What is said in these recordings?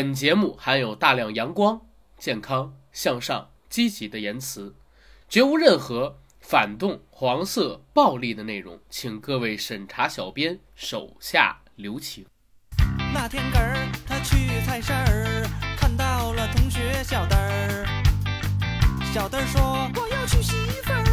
本节目含有大量阳光、健康、向上、积极的言辞，绝无任何反动、黄色、暴力的内容，请各位审查小编手下留情。那天根儿他去菜市儿，看到了同学小灯儿。小灯儿说：“我要娶媳妇儿，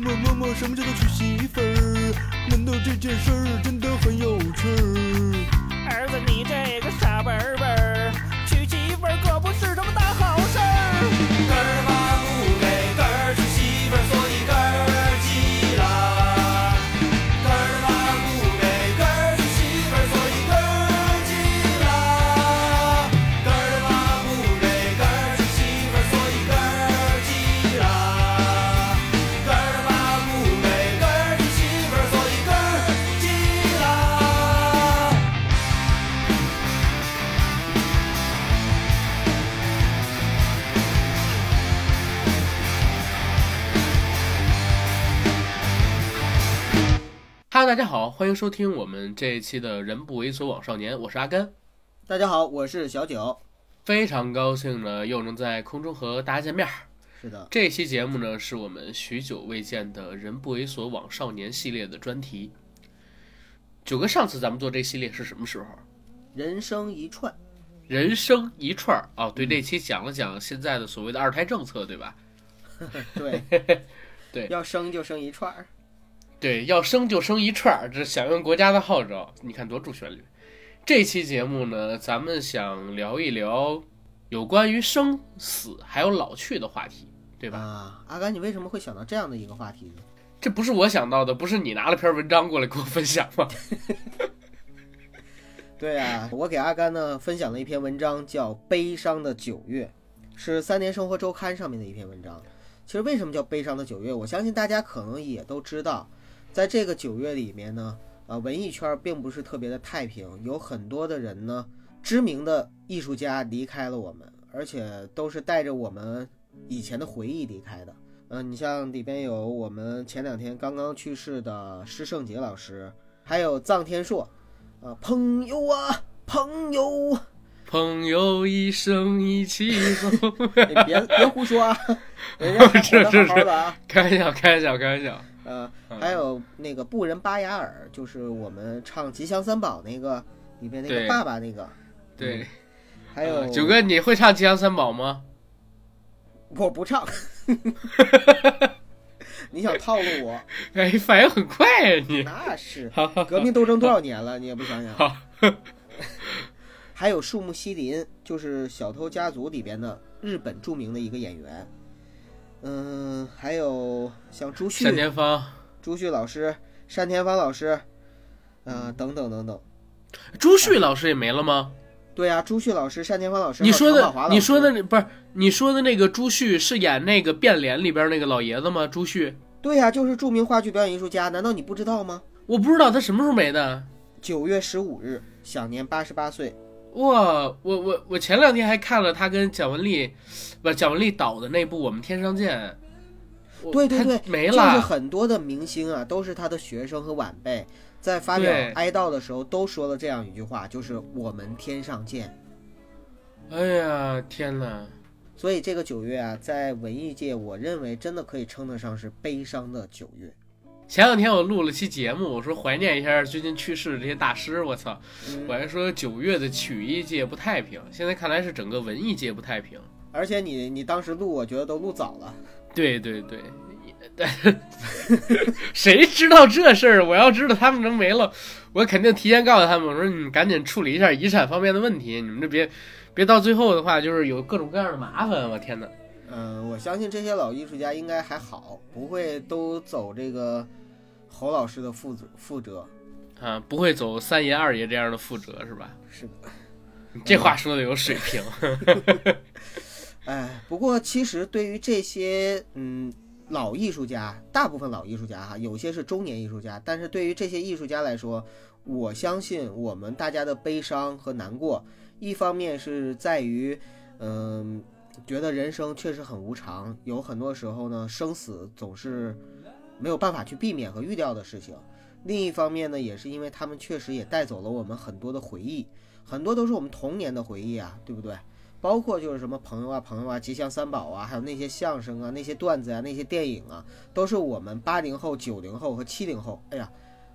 么么么，什么叫做娶媳妇儿？难道这件事儿真的很有趣儿？儿子，你这个傻笨笨儿，娶媳妇儿可不是什么大好大家好，欢迎收听我们这一期的《人不猥琐枉少年》，我是阿甘。大家好，我是小九。非常高兴呢，又能在空中和大家见面儿。是的，这期节目呢，是我们许久未见的《人不猥琐枉少年》系列的专题。九哥，上次咱们做这系列是什么时候？人生一串，人生一串儿哦，对，这期讲了讲现在的所谓的二胎政策，对吧？对 对要生就生一串儿。对，要生就生一串儿，这响应国家的号召，你看多主旋律。这期节目呢，咱们想聊一聊有关于生死还有老去的话题，对吧？啊，阿甘，你为什么会想到这样的一个话题呢？这不是我想到的，不是你拿了篇文章过来给我分享吗？对啊，我给阿甘呢分享了一篇文章，叫《悲伤的九月》，是《三联生活周刊》上面的一篇文章。其实为什么叫悲伤的九月？我相信大家可能也都知道，在这个九月里面呢，呃，文艺圈并不是特别的太平，有很多的人呢，知名的艺术家离开了我们，而且都是带着我们以前的回忆离开的。嗯、你像里边有我们前两天刚刚去世的施圣杰老师，还有臧天朔，啊，朋友啊，朋友，朋友一生一起走，你别别胡说啊，人家还活得好好的啊。开玩笑，开玩笑，开玩笑。呃，还有那个布仁巴雅尔，就是我们唱《吉祥三宝》那个里边那个爸爸那个，对，还有呃九哥，你会唱《吉祥三宝》吗？我不唱，你想套路我？哎，反应很快啊你。那是革命斗争多少年了，你也不想想。好，还有树木希林，就是《小偷家族》里边的日本著名的一个演员。嗯，还有像朱旭单、田芳、朱旭老师、单田芳老师，呃，等等等等。朱旭老师也没了吗？对啊，朱旭老师、单田芳老师，你说的，你说的那不是你说的那个朱旭是演那个变脸里边那个老爷子吗？朱旭，对呀、就是著名话剧表演艺术家，难道你不知道吗？我不知道他什么时候没的。九月十五日，享年八十八岁。哇，我我我前两天还看了他跟蒋雯丽，不蒋雯丽导的那部《我们天上见》，对对对，没了就是。很多的明星啊，都是他的学生和晚辈，在发表哀悼的时候都说了这样一句话，就是“我们天上见哎呀，天哪！”。所以这个九月啊，在文艺界，我认为真的可以称得上是悲伤的九月。前两天我录了期节目，我说怀念一下最近去世的这些大师。我操，嗯我还说九月的曲艺界不太平，现在看来是整个文艺界不太平。而且你你当时录，我觉得都录早了。对对对，谁知道这事儿？我要知道他们能没了，我肯定提前告诉他们，我说你赶紧处理一下遗产方面的问题，你们这别别到最后的话就是有各种各样的麻烦。我天哪！嗯，我相信这些老艺术家应该还好，不会都走这个侯老师的负责负责。啊，不会走三爷二爷这样的负责是吧？是的，你这话说的有水平。哎，不过其实对于这些嗯老艺术家，大部分老艺术家哈，有些是中年艺术家，但是对于这些艺术家来说，我相信我们大家的悲伤和难过，一方面是在于，嗯、觉得人生确实很无常，有很多时候呢，生死总是没有办法去避免和预料的事情。另一方面呢，也是因为他们确实也带走了我们很多的回忆，很多都是我们童年的回忆啊，对不对？包括就是什么朋友啊、朋友啊、吉祥三宝啊，还有那些相声啊、那些段子啊、那些电影啊，都是我们八零后、九零后和七零后，哎呀，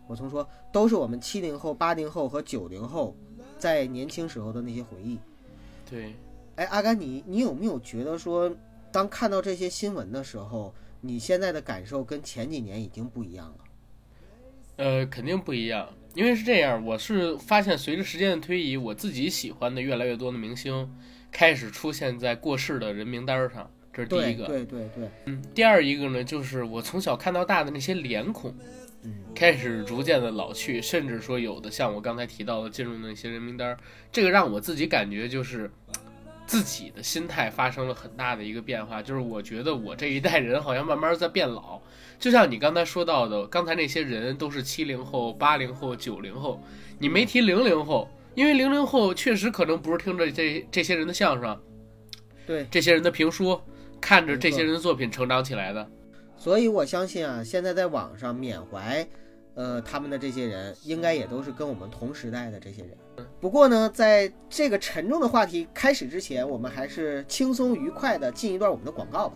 我从说都是我们七零后、八零后和九零后在年轻时候的那些回忆。对，哎，阿甘，你你有没有觉得说，当看到这些新闻的时候，你现在的感受跟前几年已经不一样了？呃，肯定不一样，因为是这样，我是发现随着时间的推移，我自己喜欢的越来越多的明星开始出现在过世的人名单上，这是第一个。对对对，嗯，第二一个呢，就是我从小看到大的那些脸孔，嗯，开始逐渐的老去，甚至说有的像我刚才提到的进入那些人名单，这个让我自己感觉就是自己的心态发生了很大的一个变化，就是我觉得我这一代人好像慢慢在变老，就像你刚才说到的，刚才那些人都是七零后、八零后、九零后，你没提零零后，因为零零后确实可能不是听着这这些人的相声，对，这些人的评书，看着这些人的作品成长起来的。所以我相信啊，现在在网上缅怀，呃，他们的这些人，应该也都是跟我们同时代的这些人。不过呢，在这个沉重的话题开始之前，我们还是轻松愉快的进一段我们的广告吧。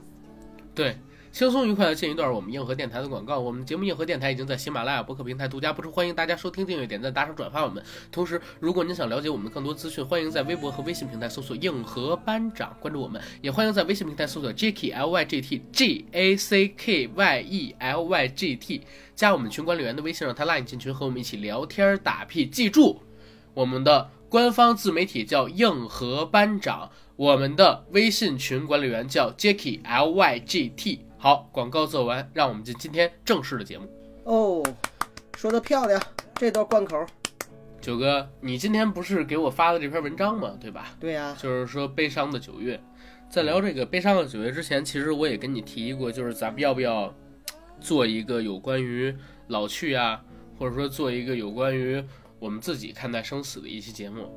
对，轻松愉快的进一段我们硬核电台的广告。我们节目硬核电台已经在喜马拉雅博客平台独家播出，欢迎大家收听、订阅、点赞、打赏、转发我们。同时，如果您想了解我们的更多资讯，欢迎在微博和微信平台搜索“硬核班长”，关注我们；也欢迎在微信平台搜索 “Jacky L Y G T G A C K Y E L Y G T”，加我们群管理员的微信，让他拉你进群，和我们一起聊天打屁。记住，我们的官方自媒体叫硬核班长。我们的微信群管理员叫 Jacky L Y G T。好，广告做完，让我们进今天正式的节目。哦，说的漂亮，这段贯口。九哥，你今天不是给我发的这篇文章吗？对吧？对呀、就是说悲伤的九月。在聊这个悲伤的九月之前，其实我也跟你提过，就是咱们要不要做一个有关于老去啊，或者说做一个有关于我们自己看待生死的一期节目。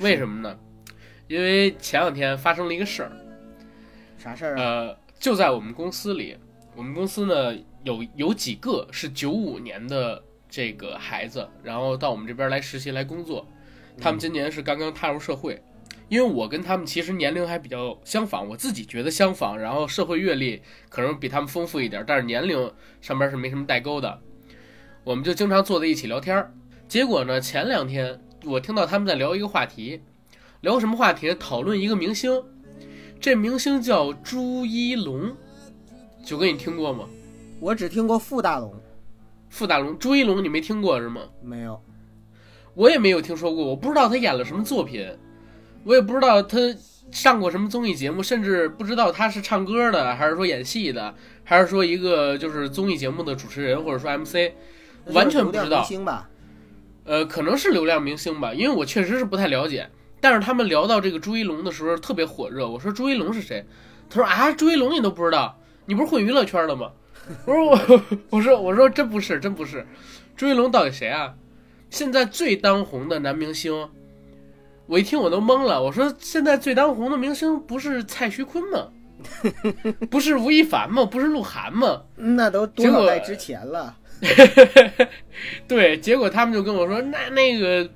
为什么呢？因为前两天发生了一个事儿，啥事儿啊？呃，就在我们公司里，我们公司呢有有几个是九五年的这个孩子，然后到我们这边来实习来工作，他们今年是刚刚踏入社会。因为我跟他们其实年龄还比较相仿，我自己觉得相仿，然后社会阅历可能比他们丰富一点，但是年龄上边是没什么代沟的。我们就经常坐在一起聊天儿。结果呢，前两天我听到他们在聊一个话题，聊什么话题呢？讨论一个明星，这明星叫朱一龙，九哥你听过吗？我只听过傅大龙，傅大龙，朱一龙你没听过是吗？没有。我也没有听说过，我不知道他演了什么作品，我也不知道他上过什么综艺节目，甚至不知道他是唱歌的，还是说演戏的，还是说一个就是综艺节目的主持人，或者说 MC，完全不知道明。星吧？呃，可能是流量明星吧，因为我确实是不太了解。但是他们聊到这个朱一龙的时候特别火热，我说朱一龙是谁？他说啊，朱一龙你都不知道，你不是混娱乐圈的吗？我说我 我说我说真不是真不是，朱一龙到底谁啊？现在最当红的男明星，我一听我都懵了。我说现在最当红的明星不是蔡徐坤吗？不是吴亦凡吗？不是鹿晗吗？嗯 那都多少代之前了。对，结果他们就跟我说，那那个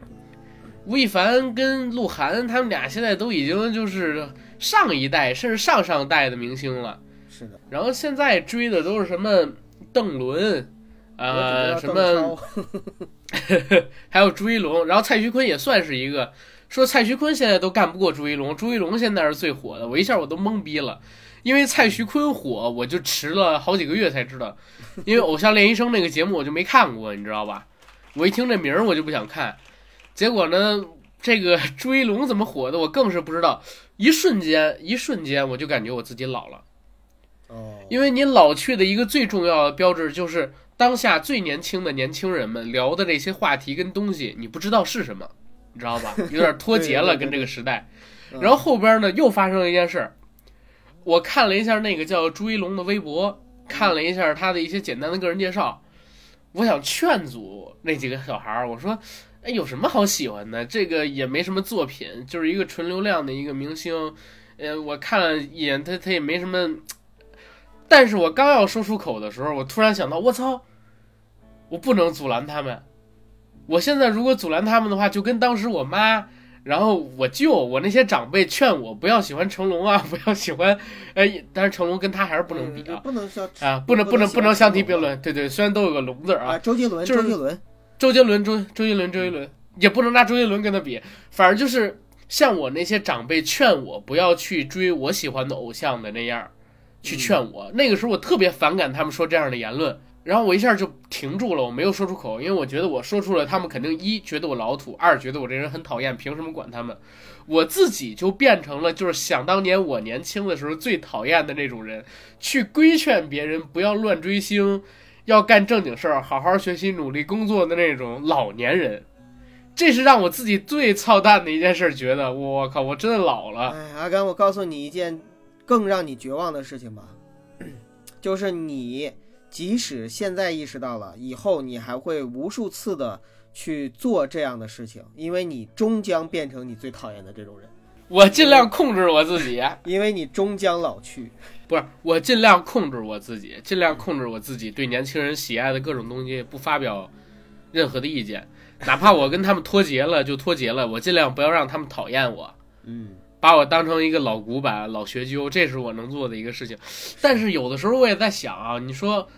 吴亦凡跟鹿晗他们俩现在都已经就是上一代甚至上上代的明星了，是的，然后现在追的都是什么邓伦，呃，什么 还有朱一龙，然后蔡徐坤也算是一个。说蔡徐坤现在都干不过朱一龙，朱一龙现在是最火的，我一下我都懵逼了，因为蔡徐坤火，我就迟了好几个月才知道，因为《偶像练习生》那个节目我就没看过，你知道吧？我一听这名儿我就不想看，结果呢，这个朱一龙怎么火的，我更是不知道，一瞬间，一瞬间我就感觉我自己老了。哦，因为你老去的一个最重要的标志就是当下最年轻的年轻人们聊的这些话题跟东西，你不知道是什么，你知道吧？有点脱节了，跟这个时代。嗯然后后边呢又发生了一件事儿，我看了一下那个叫朱一龙的微博，看了一下他的一些简单的个人介绍，我想劝阻那几个小孩儿，我说，哎，有什么好喜欢的？这个也没什么作品，就是一个纯流量的一个明星。呃，我看了一眼，他他也没什么。但是我刚要说出口的时候，我突然想到，我操，我不能阻拦他们。我现在如果阻拦他们的话，就跟当时我妈，然后我舅，我那些长辈劝我不要喜欢成龙啊，不要喜欢，哎，但是成龙跟他还是不能比啊。不能相啊，不能不能不能相提并论论，对对，虽然都有个龙字啊。啊，周杰伦，周杰伦，周杰伦，周周杰伦，周杰伦也不能拿周杰伦跟他比，反正就是像我那些长辈劝我不要去追我喜欢的偶像的那样，去劝我。那个时候我特别反感他们说这样的言论，然后我一下就停住了，我没有说出口，因为我觉得我说出了，他们肯定一觉得我老土，二觉得我这人很讨厌，凭什么管他们？我自己就变成了就是想当年我年轻的时候最讨厌的那种人，去规劝别人不要乱追星。要干正经事儿，好好学习，努力工作的那种老年人，这是让我自己最操蛋的一件事。觉得我靠，我真的老了。哎，阿甘，我告诉你一件更让你绝望的事情吧，就是你即使现在意识到了，以后你还会无数次的去做这样的事情，因为你终将变成你最讨厌的这种人，我尽量控制我自己，因为你终将老去。不是我尽量控制我自己，尽量控制我自己对年轻人喜爱的各种东西不发表任何的意见，哪怕我跟他们脱节了就脱节了，我尽量不要让他们讨厌我。嗯，把我当成一个老古板、老学究，这是我能做的一个事情。但是有的时候我也在想啊，你说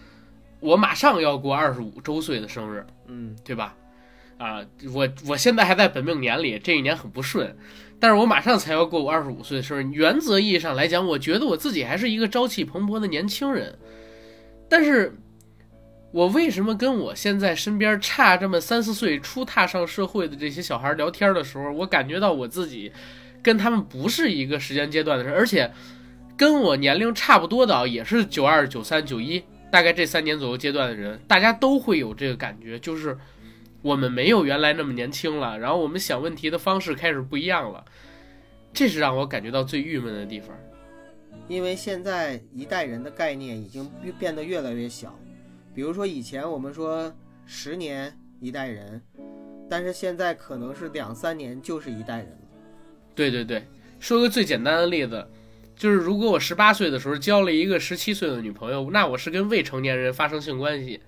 我马上要过二十五周岁的生日，嗯，对吧？啊，我我现在还在本命年里，这一年很不顺，但是我马上才要过我二十五岁的生日。原则意义上来讲，我觉得我自己还是一个朝气蓬勃的年轻人，但是。我为什么跟我现在身边差这么三四岁初踏上社会的这些小孩聊天的时候，我感觉到我自己跟他们不是一个时间阶段的人，而且跟我年龄差不多的啊，也是九二、九三、九一，大概这三年左右阶段的人，大家都会有这个感觉，就是我们没有原来那么年轻了，然后我们想问题的方式开始不一样了，这是让我感觉到最郁闷的地方。因为现在一代人的概念已经变得越来越小。比如说以前我们说十年一代人，但是现在可能是两三年就是一代人了。对对对，说个最简单的例子，就是如果我十八岁的时候交了一个十七岁的女朋友，那我是跟未成年人发生性关系，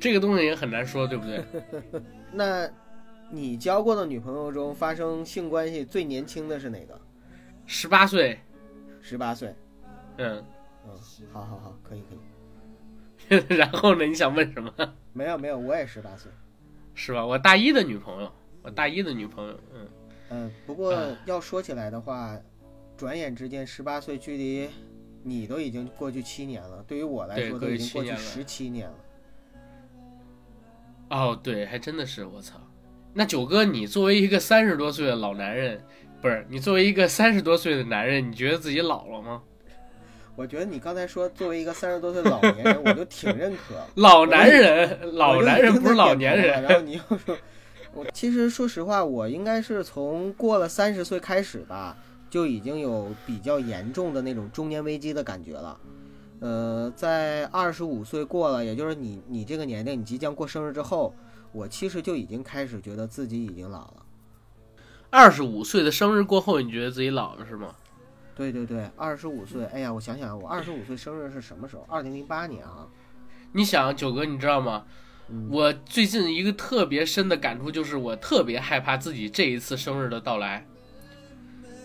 这个东西也很难说，对不对？那你交过的女朋友中发生性关系最年轻的是哪个？十八岁，十八岁。嗯，嗯，好好好，可以可以。然后呢？你想问什么？没有没有，我也十八岁。是吧？我大一的女朋友，我大一的女朋友，嗯嗯，不过要说起来的话，转眼之间十八岁距离你都已经过去七年了，对于我来说都已经过去十七年了。哦，对，还真的是，我操！那九哥，你作为一个三十多岁的老男人，不是你作为一个三十多岁的男人，你觉得自己老了吗？我觉得你刚才说作为一个三十多岁老年人，我就挺认可。老男人，老男人不是老年人。然后你又说，我其实说实话，我应该是从过了三十岁开始吧，就已经有比较严重的那种中年危机的感觉了。呃，在二十五岁过了，也就是你你这个年龄，你即将过生日之后，我其实就已经开始觉得自己已经老了。二十五岁的生日过后，你觉得自己老了是吗？对对对，二十五岁，哎呀，我想想，我二十五岁生日是什么时候？二零零八年啊。你想，九哥，你知道吗？嗯我最近一个特别深的感触就是，我特别害怕自己这一次生日的到来，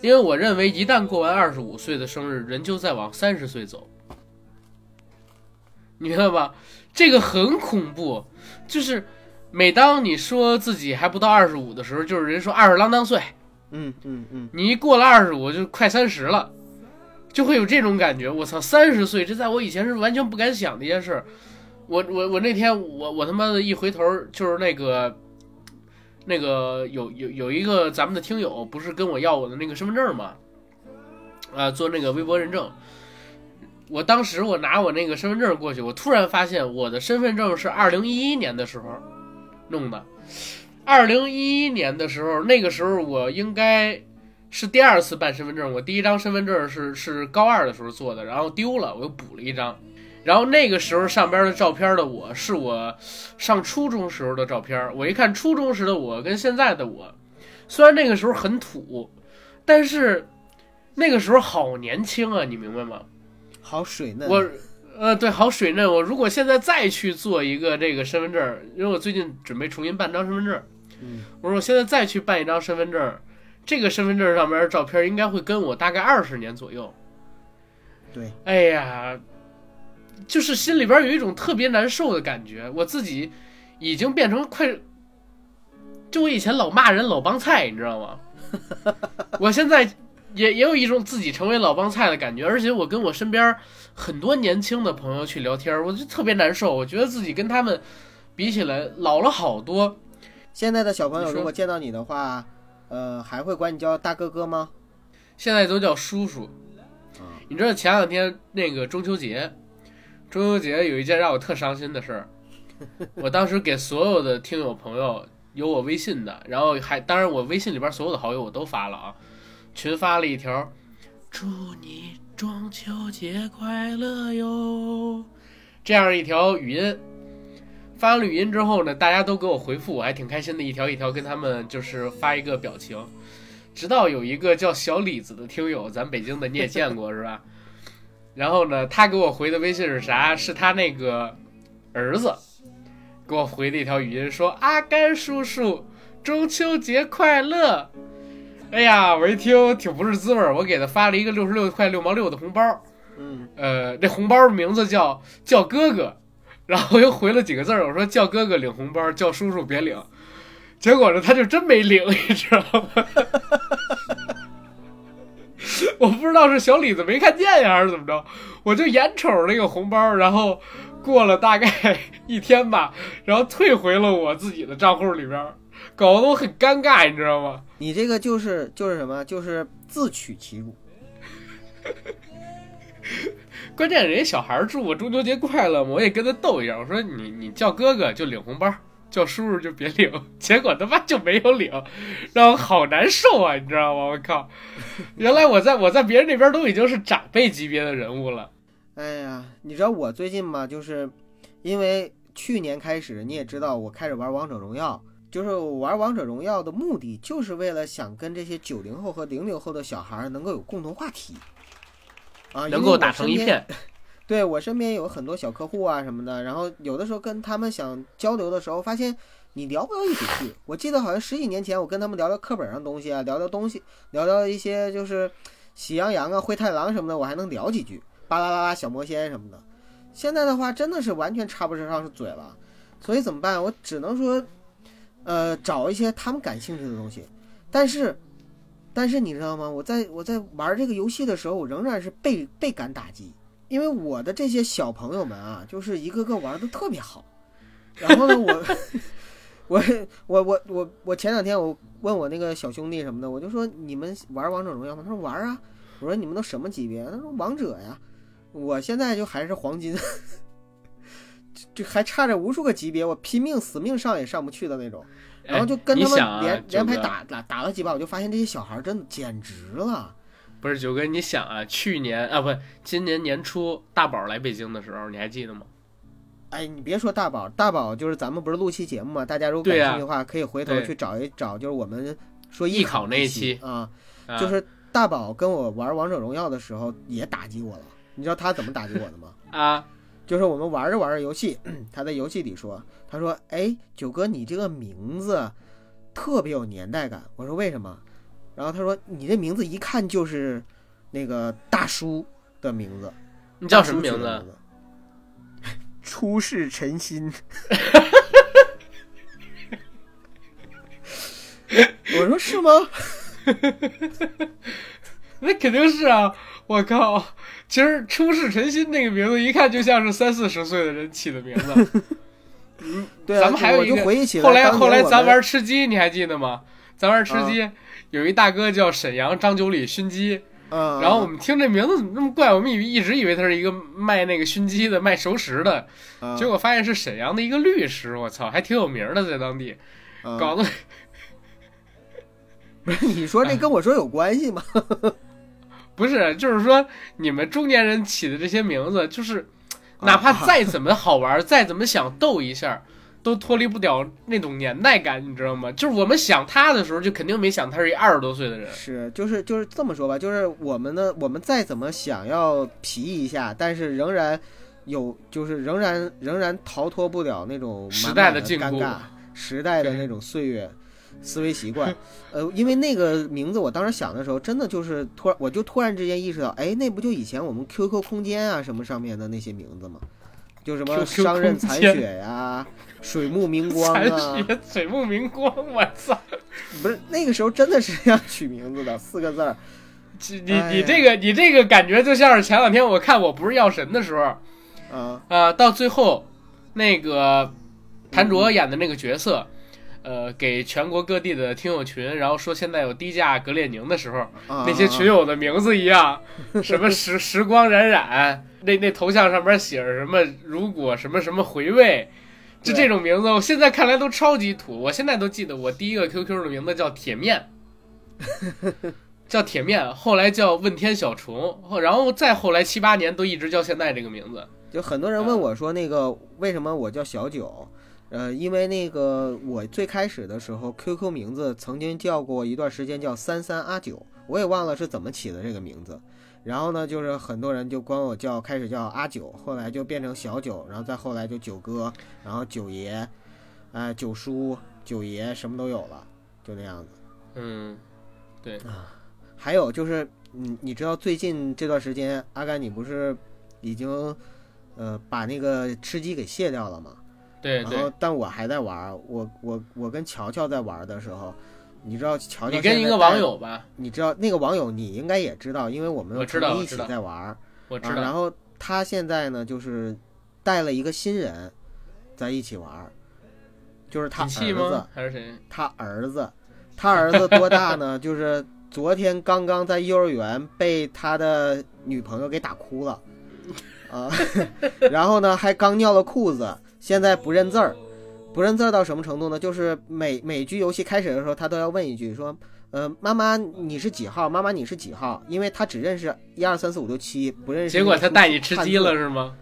因为我认为一旦过完二十五岁的生日，人就在往三十岁走，你明白吧？这个很恐怖，就是每当你说自己还不到二十五的时候，就是人说二十郎当岁，嗯嗯嗯，你一过了二十五就快三十了，就会有这种感觉。我操，三十岁，这在我以前是完全不敢想的一件事儿。我我我那天我我他妈的一回头就是那个那个有有有一个咱们的听友不是跟我要我的那个身份证吗？啊，做那个微博认证。我当时我拿我那个身份证过去，我突然发现我的身份证是二零一一年的时候弄的。二零一一年的时候，那个时候我应该是第二次办身份证，我第一张身份证是是高二的时候做的，然后丢了，我又补了一张。然后那个时候上边的照片的我是我上初中时候的照片，我一看初中时的我跟现在的我，虽然那个时候很土，但是那个时候好年轻啊，你明白吗？好水嫩。我，呃，对，好水嫩。我如果现在再去做一个这个身份证，因为我最近准备重新办张身份证，嗯，我说我现在再去办一张身份证，这个身份证上面的照片应该会跟我大概二十年左右。对，哎呀，就是心里边有一种特别难受的感觉，我自己已经变成快，就我以前老骂人老帮菜，你知道吗？我现在也也有一种自己成为老帮菜的感觉，而且我跟我身边很多年轻的朋友去聊天，我就特别难受，我觉得自己跟他们比起来老了好多。现在的小朋友如果见到你的话，呃，还会管你叫大哥哥吗？现在都叫叔叔。你知道前两天那个中秋节，中秋节有一件让我特伤心的事儿，我当时给所有的听友朋友有我微信的，然后还当然我微信里边所有的好友我都发了啊，群发了一条，祝你中秋节快乐哟，这样一条语音。发完了语音之后呢，大家都给我回复，我还挺开心的，一条一条跟他们就是发一个表情。直到有一个叫小李子的听友，咱北京的你也见过是吧？然后呢，他给我回的微信是啥？是他那个儿子给我回的一条语音，说：“阿甘叔叔，中秋节快乐！”哎呀，我一听挺不是滋味儿，我给他发了一个六十六块六毛六的红包，嗯，呃，这红包名字叫叫哥哥，然后又回了几个字儿，我说叫哥哥领红包，叫叔叔别领。结果呢，他就真没领，你知道吗？我不知道是小李子没看见呀，还是怎么着，我就眼瞅那个红包，然后过了大概 一天吧，然后退回了我自己的账户里边，搞得我很尴尬，你知道吗？你这个就是就是什么？就是自取其辱。关键人家小孩儿祝我中秋节快乐嘛，我也跟他逗一下，我说你你叫哥哥就领红包，叫叔叔就别领，结果他妈就没有领，让我好难受啊，你知道吗？我靠，原来我在我在别人那边都已经是长辈级别的人物了。哎呀，你知道我最近嘛，就是因为去年开始，你也知道我开始玩王者荣耀，就是我玩王者荣耀的目的，就是为了想跟这些九零后和零零后的小孩儿能够有共同话题，啊，能够打成一片，对我身边有很多小客户啊什么的，然后有的时候跟他们想交流的时候，发现你聊不到一起去。我记得好像十几年前，我跟他们聊聊课本上东西啊，聊聊东西，聊聊一些就是喜羊羊啊、灰太狼什么的，我还能聊几句，巴拉巴拉小魔仙什么的。现在的话，真的是完全插不上是嘴了，所以怎么办？我只能说，呃，找一些他们感兴趣的东西。但是，但是你知道吗？我在我在玩这个游戏的时候，我仍然是倍倍感打击。因为我的这些小朋友们啊，就是一个个玩的特别好。然后呢，我我我我我我前两天我问我那个小兄弟什么的，我就说你们玩王者荣耀吗？他说玩啊。我说你们都什么级别？他说王者呀。我现在就还是黄金，这这还差着无数个级别，我拼命死命上也上不去的那种。然后就跟他们哎啊连、连排打打打了几把，我就发现这些小孩真的简直了。不是九哥，你想啊，去年啊不，今年年初大宝来北京的时候，你还记得吗？哎，你别说大宝，大宝就是咱们不是录期节目嘛，大家如果感兴趣的话，可以回头去找一找，就是我们说艺考那一期期啊，啊、就是大宝跟我玩王者荣耀的时候也打击我了。你知道他怎么打击我的吗？啊，就是我们玩着玩着游戏，他在游戏里说，他说：“哎，九哥，你这个名字特别有年代感。”我说：“为什么？”然后他说：“你这名字一看就是那个大叔的名字。”你叫什么名字？出世陈心。我说是吗？那肯定是啊！我靠，其实出世陈心那个名字一看就像是三四十岁的人起的名字。嗯对啊，咱们还有一个回忆起来，后来后来咱玩吃鸡，你还记得吗？咱玩吃鸡，啊有一大哥叫沈阳张九里熏鸡，嗯，然后我们听这名字怎么那么怪，我们以为一直以为他是一个卖那个熏鸡的、卖熟食的，嗯。结果发现是沈阳的一个律师，我操，还挺有名的，在当地，嗯。搞得 不是你说这跟我说有关系吗？不是，就是说你们中年人起的这些名字，就是哪怕再怎么好玩，再怎么想逗一下，都脱离不了那种年代感，你知道吗？就是我们想他的时候，就肯定没想他是一二十多岁的人。是，就是就是这么说吧，就是我们呢，我们再怎么想要皮一下，但是仍然有，就是仍然仍然逃脱不了那种时代的尴尬，时代的那种岁月。思维习惯，呃，因为那个名字，我当时想的时候，真的就是突然，我就突然之间意识到，哎，那不就以前我们 QQ 空间啊什么上面的那些名字吗？就什么商刃残雪呀、水木明光残啊，雪水木明光，我操！不是那个时候真的是这样取名字的，四个字儿。你你这个你这个感觉就像是前两天我看我不是药神的时候，啊，啊，到最后那个谭卓演的那个角色，呃，给全国各地的听友群，然后说现在有低价格列宁的时候，啊那些群友的名字一样，什么时 时光冉冉，那那头像上面写着什么如果什么什么回味。就这种名字，我现在看来都超级土。我现在都记得，我第一个 QQ 的名字叫铁面，叫铁面，后来叫问天小虫，后然后再后来七八年都一直叫现在这个名字。就很多人问我说，那个为什么我叫小九？呃，因为那个我最开始的时候，QQ 名字曾经叫过一段时间叫三三阿九，我也忘了是怎么起的这个名字。然后呢，就是很多人就管我叫，开始叫阿九，后来就变成小九，然后再后来就九哥，然后九爷，呃，九叔、九爷什么都有了，就那样子。嗯，对啊还有就是，你你知道最近这段时间，阿甘你不是已经呃把那个吃鸡给卸掉了吗？对对然后，，但我还在玩，我我我跟乔乔在玩的时候，你知道乔乔你跟一个网友吧，你知道那个网友你应该也知道，因为我们我知道一起在玩。我知道。然后他现在呢，就是带了一个新人在一起玩，就是他儿子？，还是谁？他儿子，他儿子多大呢？就是昨天刚刚在幼儿园被他的女朋友给打哭了，啊，然后呢还刚尿了裤子，现在不认字儿，不认字儿到什么程度呢？就是每每局游戏开始的时候，他都要问一句说。呃，妈妈你是几号？妈妈你是几号？因为他只认识一二三四五六七，不认识。结果他带你吃鸡了。是吗？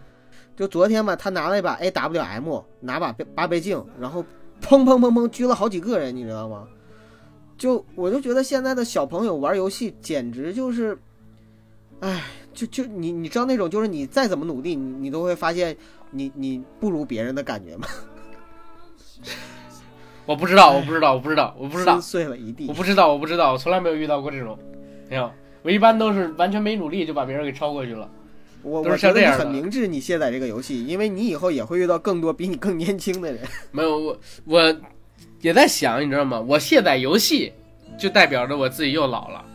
就昨天嘛，他拿了一把 AWM，拿把八倍镜，然后砰砰砰砰狙了好几个人，你知道吗？就我就觉得现在的小朋友玩游戏简直就是，哎，就就你你知道那种就是你再怎么努力，你你都会发现你你不如别人的感觉吗？我不知道，我不知道，我不知道，我不知道心，碎了一地我。不知道，我不知道，我从来没有遇到过这种。没有，我一般都是完全没努力就把别人给超过去了。我我觉得你像这样很明智，你卸载这个游戏，因为你以后也会遇到更多比你更年轻的人。没有，我我也在想，你知道吗？我卸载游戏，就代表着我自己又老了。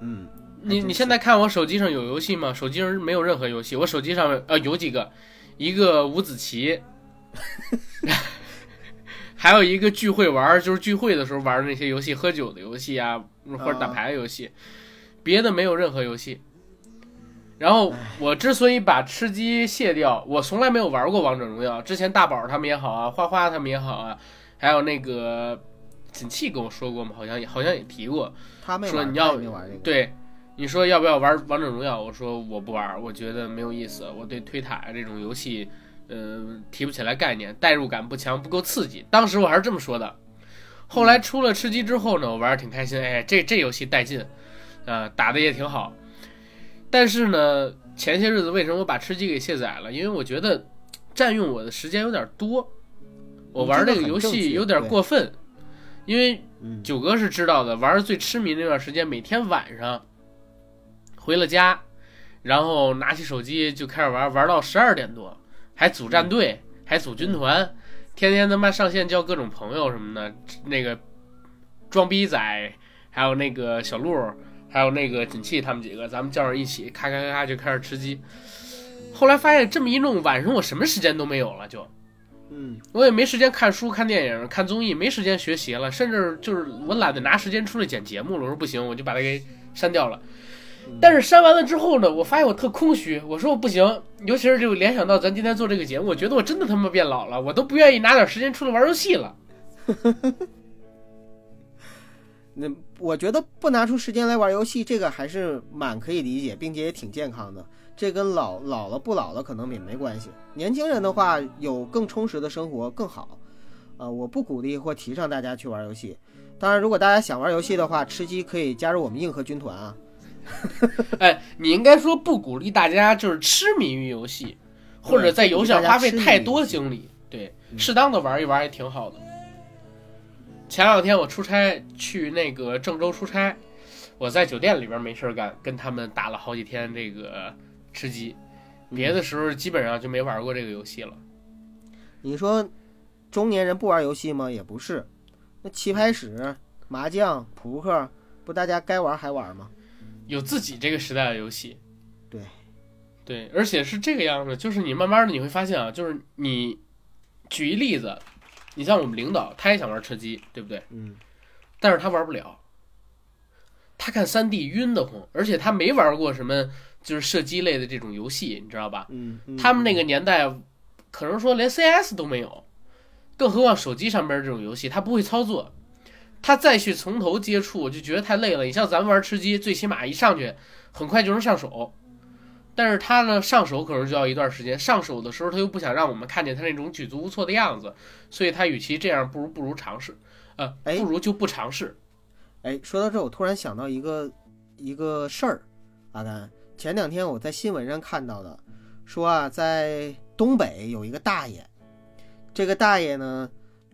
嗯，你你现在看我手机上有游戏吗？手机上没有任何游戏，我手机上呃有几个，一个五子棋，还有一个聚会玩，就是聚会的时候玩的那些游戏，喝酒的游戏啊，或者打牌的游戏，别的没有任何游戏。然后我之所以把吃鸡卸掉，我从来没有玩过王者荣耀。之前大宝他们也好啊，花花他们也好啊，还有那个锦气跟我说过嘛，好像也好像也提过，他没，说你要。对，你说要不要玩王者荣耀？我说我不玩，我觉得没有意思。我对推塔这种游戏，呃，提不起来概念，代入感不强，不够刺激。当时我还是这么说的。后来出了吃鸡之后呢，我玩的挺开心，哎，这这游戏带劲，啊、打的也挺好。但是呢，前些日子为什么我把吃鸡给卸载了？因为我觉得占用我的时间有点多，我玩这个游戏有点过分，因为嗯，九哥是知道的，玩儿最痴迷那段时间，每天晚上回了家，然后拿起手机就开始玩，玩到十二点多，还组战队，还组军团，天天他妈上线交各种朋友什么的，那个装逼仔，还有那个小鹿，还有那个锦气他们几个，咱们叫上一起，咔咔咔咔就开始吃鸡。后来发现这么一弄，晚上我什么时间都没有了，就。嗯，我也没时间看书、看电影、看综艺，没时间学习了，甚至就是我懒得拿时间出来剪节目了。我说不行，我就把它给删掉了。但是删完了之后呢，我发现我特空虚。我说我不行，尤其是就联想到咱今天做这个节目，我觉得我真的他妈变老了，我都不愿意拿点时间出来玩游戏了。那我觉得不拿出时间来玩游戏，这个还是蛮可以理解，并且也挺健康的。这跟老老了不老了可能也没关系。年轻人的话，有更充实的生活更好。啊、我不鼓励或提倡大家去玩游戏。当然，如果大家想玩游戏的话，吃鸡可以加入我们硬核军团啊。哎，你应该说不鼓励大家就是痴迷于游戏，或者在游戏上花费太多精力。对，适当的玩一玩也挺好的。前两天我出差去那个郑州出差，我在酒店里边没事干，跟他们打了好几天这个吃鸡，别的时候基本上就没玩过这个游戏了。你说中年人不玩游戏吗？也不是。那棋牌室、麻将、扑克，不大家该玩还玩吗？有自己这个时代的游戏。对，对，而且是这个样子，就是你慢慢的你会发现啊，就是你举一例子，你像我们领导，他也想玩吃鸡，对不对？嗯，但是他玩不了，他看三 D 晕得慌，而且他没玩过什么就是射击类的这种游戏，你知道吧？嗯，嗯他们那个年代，可能说连 CS 都没有，更何况手机上边这种游戏，他不会操作，他再去从头接触，我就觉得太累了。你像咱们玩吃鸡，最起码一上去很快就能上手，但是他呢上手可能就要一段时间，上手的时候他又不想让我们看见他那种举足无措的样子，所以他与其这样，不如不如尝试，呃，哎不如就不尝试。哎，说到这，我突然想到一个一个事儿，阿甘，前两天我在新闻上看到的，说啊，在东北有一个大爷，这个大爷呢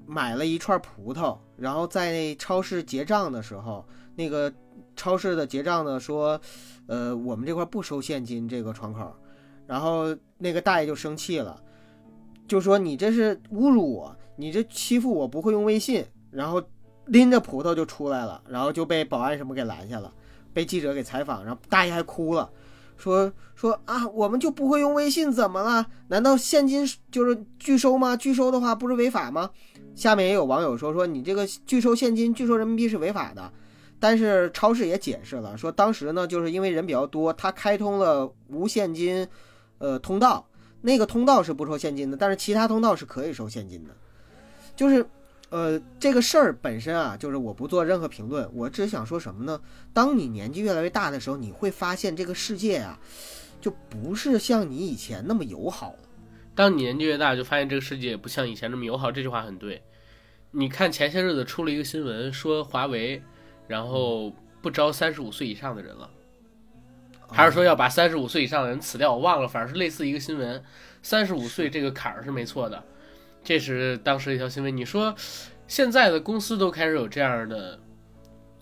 买了一串葡萄，然后在超市结账的时候，那个超市的结账的说，呃，我们这块不收现金这个窗口，然后那个大爷就生气了，就说你这是侮辱我，你这欺负我不会用微信，然后拎着葡萄就出来了，然后就被保安什么给拦下了，被记者给采访，然后大爷还哭了，说说啊，我们就不会用微信怎么了？难道现金就是拒收吗？拒收的话不是违法吗？下面也有网友说说你这个拒收现金、拒收人民币是违法的，但是超市也解释了，说当时呢就是因为人比较多，他开通了无现金呃通道，那个通道是不收现金的，但是其他通道是可以收现金的，就是。呃，这个事儿本身啊，就是我不做任何评论，我只想说什么呢？当你年纪越来越大的时候，你会发现这个世界啊，就不是像你以前那么友好了。当你年纪越大，就发现这个世界也不像以前那么友好。这句话很对。你看前些日子出了一个新闻，说华为，然后不招三十五岁以上的人了，还是说要把三十五岁以上的人辞掉？我忘了，反正是类似一个新闻。三十五岁这个坎儿是没错的，这是当时一条新闻。你说现在的公司都开始有这样的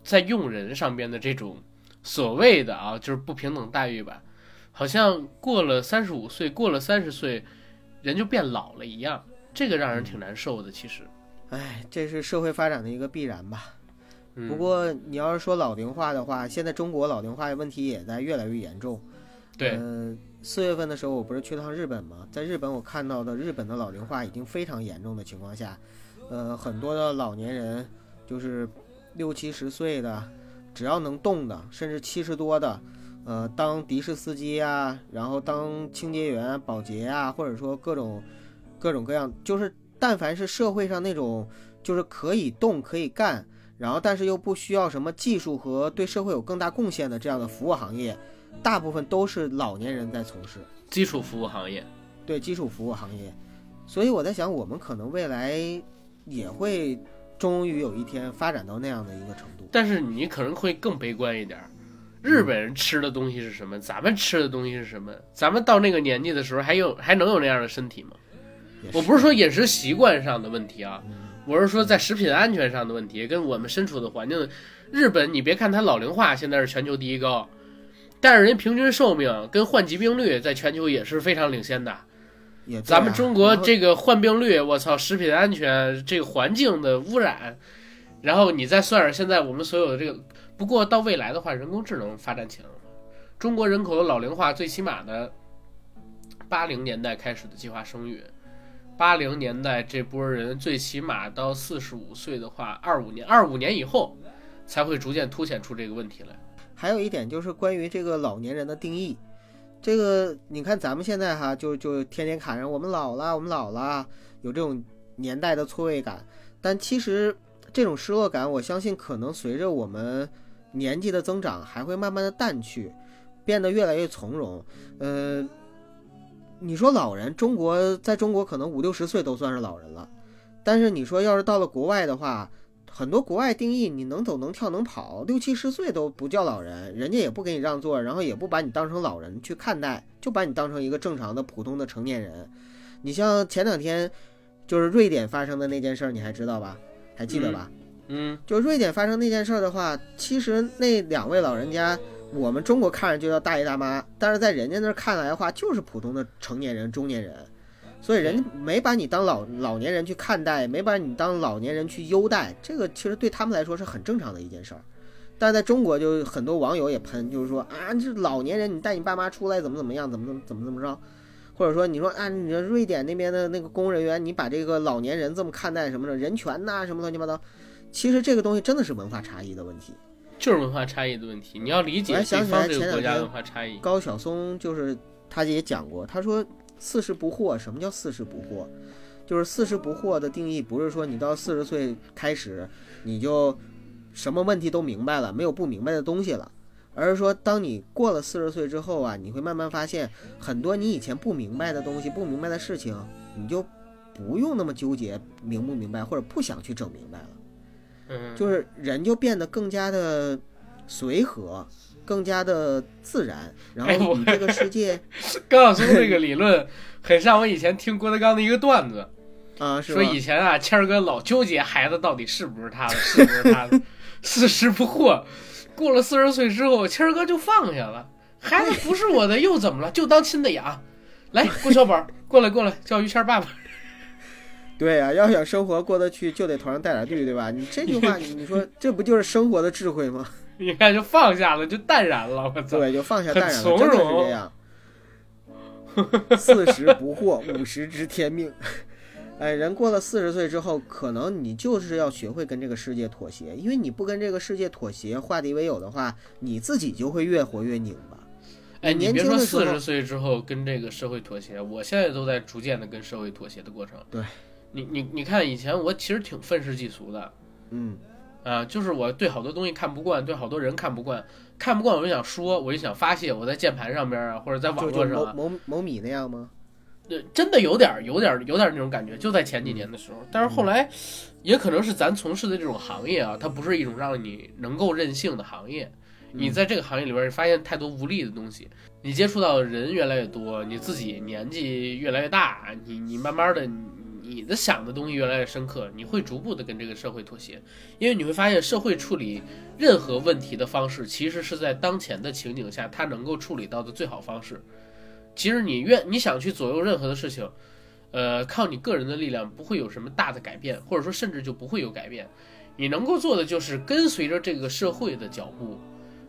在用人上边的这种所谓的啊，就是不平等待遇吧？好像过了三十五岁，过了三十岁，人就变老了一样，这个让人挺难受的。其实，哎，这是社会发展的一个必然吧。嗯、不过你要是说老龄化的话，现在中国老龄化的问题也在越来越严重。对，呃，四月份的时候，我不是去趟日本吗？在日本，我看到的日本的老龄化已经非常严重的情况下，呃，很多的老年人就是六七十岁的，只要能动的，甚至七十多的，呃，当的士司机啊，然后当清洁员、保洁啊，或者说各种各种各样，就是但凡是社会上那种就是可以动、可以干，然后但是又不需要什么技术和对社会有更大贡献的这样的服务行业。大部分都是老年人在从事基础服务行业，对基础服务行业，所以我在想，我们可能未来也会终于有一天发展到那样的一个程度。但是你可能会更悲观一点儿，日本人吃的东西是什么？咱们吃的东西是什么？咱们到那个年纪的时候，还有还能有那样的身体吗？我不是说饮食习惯上的问题啊，我是说在食品安全上的问题，跟我们身处的环境。日本，你别看它老龄化现在是全球第一高。但是人平均寿命跟患疾病率在全球也是非常领先的。啊咱们中国这个患病率，我操，食品安全，这个环境的污染，然后你再算上现在我们所有的这个，不过到未来的话，人工智能发展起来了，中国人口的老龄化最起码的八零年代开始的计划生育，八零年代这波人最起码到四十五岁的话，二五年二五年以后才会逐渐凸显出这个问题来。还有一点就是关于这个老年人的定义，这个你看咱们现在哈，就就天天喊着我们老了，我们老了，有这种年代的错位感。但其实这种失落感，我相信可能随着我们年纪的增长，还会慢慢的淡去。变得越来越从容。呃，你说老人，中国在中国可能五六十岁都算是老人了，但是你说要是到了国外的话，很多国外定义你能走能跳能跑，六七十岁都不叫老人，人家也不给你让座，然后也不把你当成老人去看待，就把你当成一个正常的普通的成年人。你像前两天就是瑞典发生的那件事儿，你还知道吧？还记得吧？嗯，就瑞典发生那件事儿的话，其实那两位老人家，我们中国看着就叫大爷大妈，但是在人家那儿看来的话，就是普通的成年人、中年人，所以人家没把你当老老年人去看待，没把你当老年人去优待，这个其实对他们来说是很正常的一件事儿。但是在中国，就很多网友也喷，就是说啊，这老年人你带你爸妈出来怎么怎么样，怎么怎么怎么怎么着，或者说你说啊，你说瑞典那边的那个公务人员，你把这个老年人这么看待什么的，人权呐、什么乱七八糟。其实这个东西真的是文化差异的问题。就是文化差异的问题，你要理解对方这个国家前两天文化差异。高晓松就是他也讲过，他说四十不惑，什么叫四十不惑？就是四十不惑的定义，不是说你到四十岁开始你就什么问题都明白了，没有不明白的东西了，而是说当你过了四十岁之后啊，你会慢慢发现很多你以前不明白的东西、不明白的事情，你就不用那么纠结明不明白，或者不想去整明白了。嗯，就是人就变得更加的随和，更加的自然，然后与这个世界高晓松这个理论很像我以前听郭德纲的一个段子，啊，说？以前啊，谦儿哥老纠结孩子到底是不是他的，是不是他的，四十不惑。过了四十岁之后，谦儿哥就放下了，孩子不是我的又怎么了？就当亲的养。来，郭小宝，过来过来，叫于谦爸爸。对呀、要想生活过得去，就得头上带点绿，对吧？你这句话，你 你说这不就是生活的智慧吗？你看，就放下了，就淡然了。我操！对，就放下淡然了，从真的是这样。四十不惑，五十知天命。哎，人过了四十岁之后，可能你就是要学会跟这个世界妥协，因为你不跟这个世界妥协，化敌为友的话，你自己就会越活越拧巴。哎，你年别说四十岁之后跟这个社会妥协，我现在都在逐渐的跟社会妥协的过程。对，你你你看，以前我其实挺愤世嫉俗的嗯，啊，就是我对好多东西看不惯，对好多人看不惯，看不惯我就想说，我就想发泄，我在键盘上边啊，或者在网络上啊，某某某米那样吗？对，真的有点儿有点儿有点儿那种感觉，就在前几年的时候。但是后来，也可能是咱从事的这种行业啊，它不是一种让你能够任性的行业。你在这个行业里边你发现太多无力的东西，你接触到的人越来越多，你自己年纪越来越大，你你慢慢的，你的想的东西越来越深刻，你会逐步的跟这个社会妥协，因为你会发现社会处理任何问题的方式，其实是在当前的情景下，它能够处理到的最好方式。其实你愿你想去左右任何的事情，呃，靠你个人的力量不会有什么大的改变，或者说甚至就不会有改变。你能够做的就是跟随着这个社会的脚步，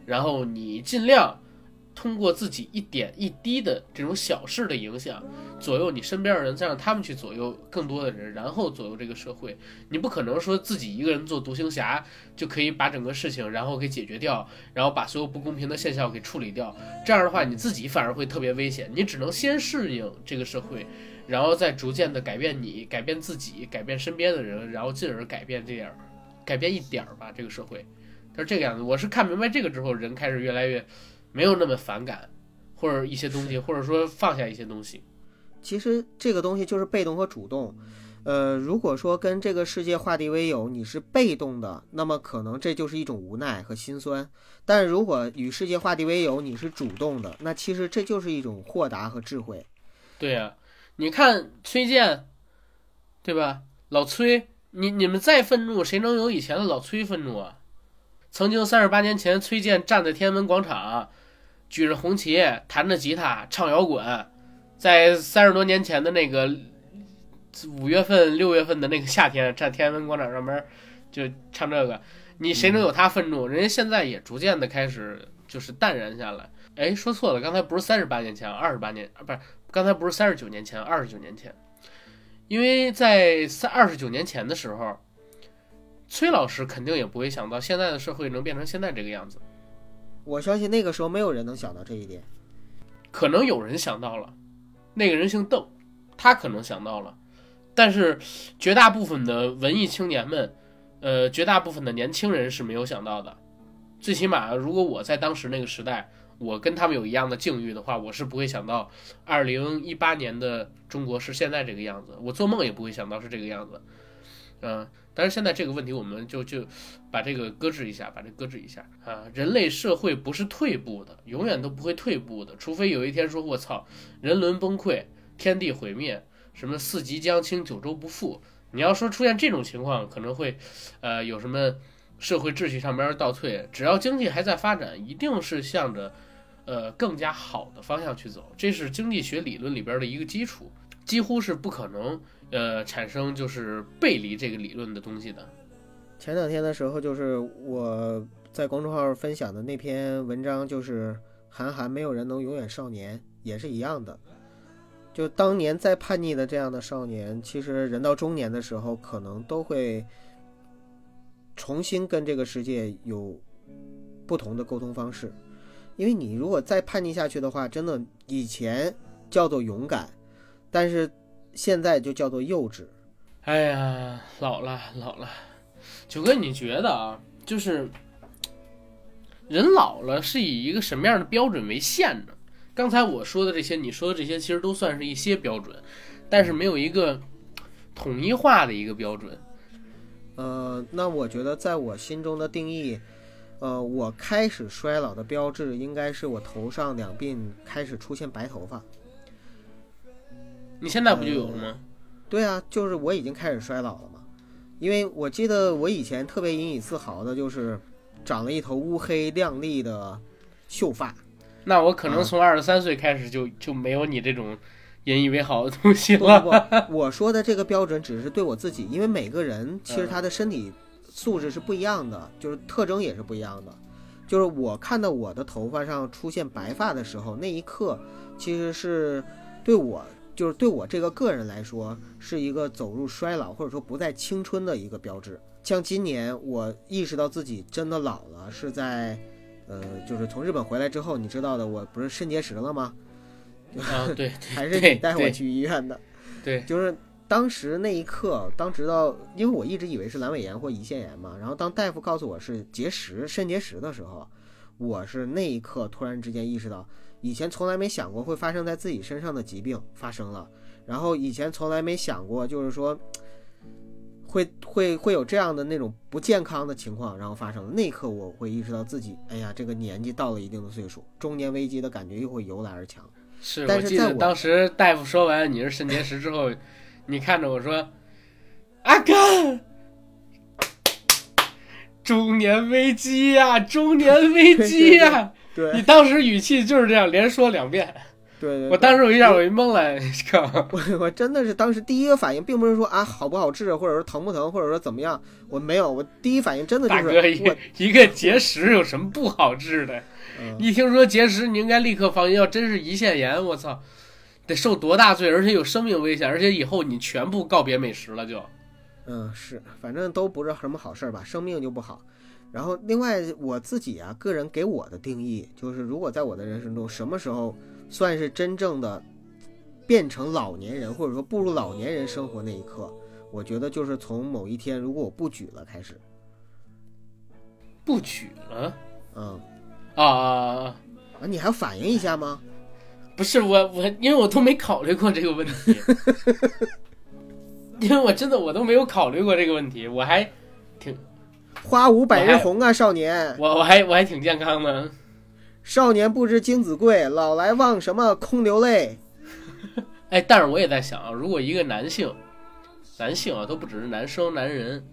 然后你尽量通过自己一点一滴的这种小事的影响，左右你身边的人，再让他们去左右更多的人，然后左右这个社会。你不可能说自己一个人做独行侠就可以把整个事情然后给解决掉，然后把所有不公平的现象给处理掉。这样的话，你自己反而会特别危险。你只能先适应这个社会，然后再逐渐的改变你，改变自己，改变身边的人，然后进而改变这点儿，改变一点儿吧这个社会。它是这个样子。我是看明白这个之后，人开始越来越没有那么反感，或者一些东西，或者说放下一些东西。其实这个东西就是被动和主动。呃，如果说跟这个世界化敌为友，你是被动的，那么可能这就是一种无奈和心酸；但如果与世界化敌为友，你是主动的，那其实这就是一种豁达和智慧。对呀、你看崔健，对吧？老崔，你你们再愤怒，谁能有以前的老崔愤怒啊？曾经三十八年前，崔健站在天安门广场，举着红旗，弹着吉他，唱摇滚，在三十多年前的那个五月份、六月份的那个夏天，站天安门广场上面就唱这个，你谁能有他愤怒？人家现在也逐渐的开始就是淡然下来。哎，说错了，刚才不是三十八年前，二十八年，啊，不是，刚才不是三十九年前，二十九年前，因为在三二十九年前的时候，崔老师肯定也不会想到现在的社会能变成现在这个样子。我相信那个时候没有人能想到这一点。可能有人想到了，那个人姓邓，他可能想到了，但是绝大部分的文艺青年们，呃，绝大部分的年轻人是没有想到的。最起码，如果我在当时那个时代，我跟他们有一样的境遇的话，我是不会想到二零一八年的中国是现在这个样子，我做梦也不会想到是这个样子。嗯、但是现在这个问题，我们就就把这个搁置一下，把这搁置一下啊！人类社会不是退步的，永远都不会退步的，除非有一天说我操，人伦崩溃，天地毁灭，什么四极将倾，九州不复。你要说出现这种情况，可能会，呃，有什么社会秩序上边倒退。只要经济还在发展，一定是向着，呃，更加好的方向去走。这是经济学理论里边的一个基础，几乎是不可能，呃，产生就是背离这个理论的东西的。前两天的时候，就是我在公众号分享的那篇文章，就是韩寒没有人能永远少年，也是一样的。就当年再叛逆的这样的少年，其实人到中年的时候，可能都会重新跟这个世界有不同的沟通方式。因为你如果再叛逆下去的话，真的以前叫做勇敢，但是现在就叫做幼稚。哎呀，老了老了，九哥，你觉得啊，就是人老了是以一个什么样的标准为限呢？刚才我说的这些，你说的这些，其实都算是一些标准，但是没有一个统一化的一个标准。呃，那我觉得在我心中的定义，呃，我开始衰老的标志应该是我头上两鬓开始出现白头发。你现在不就有了吗？对啊，就是我已经开始衰老了嘛。因为我记得我以前特别引以自豪的就是长了一头乌黑亮丽的秀发。那我可能从二十三岁开始就就没有你这种引以为豪的东西了。不不，我说的这个标准只是对我自己，因为每个人其实他的身体素质是不一样的，就是特征也是不一样的。就是我看到我的头发上出现白发的时候，那一刻其实是对我，就是对我这个个人来说，是一个走入衰老或者说不再青春的一个标志。像今年我意识到自己真的老了，是在，呃，就是从日本回来之后，你知道的，我不是肾结石了吗？啊，对 还是你带我去医院的。对，就是当时那一刻，当直到因为我一直以为是阑尾炎或胰腺炎嘛，然后当大夫告诉我是结石、肾结石的时候，我是那一刻突然之间意识到，以前从来没想过会发生在自己身上的疾病发生了，然后以前从来没想过就是说。会会会有这样的那种不健康的情况，然后发生了。那一刻，我会意识到自己，哎呀，这个年纪到了一定的岁数，中年危机的感觉又会由来而强。是但是在我我记得当时大夫说完你是肾结石之后，你看着我说：“阿甘，中年危机呀、中年危机呀、对你当时语气就是这样，连说两遍。对对，我当时我一下我一懵了，靠！我 我真的是当时第一个反应，并不是说啊好不好治，或者说疼不疼，或者说怎么样，我没有，我第一反应真的就大哥，一是我个一个结石有什么不好治的？嗯一听说结石，你应该立刻放心。要真是胰腺炎，我操，得受多大罪，而且有生命危险，而且以后你全部告别美食了就。嗯是，反正都不是什么好事儿吧，生命就不好。然后另外我自己啊，个人给我的定义就是，如果在我的人生中，什么时候算是真正的变成老年人，或者说步入老年人生活那一刻，我觉得就是从某一天，如果我不举了开始。不举了嗯啊啊你还要反应一下吗？不是我我，因为我都没考虑过这个问题，因为我真的我都没有考虑过这个问题，我还花无百日红啊，少年！我我还我还挺健康的。少年不知金子贵，老来望什么空流泪。哎，但是我也在想啊，如果一个男性，男性啊，都不只是男生、男人，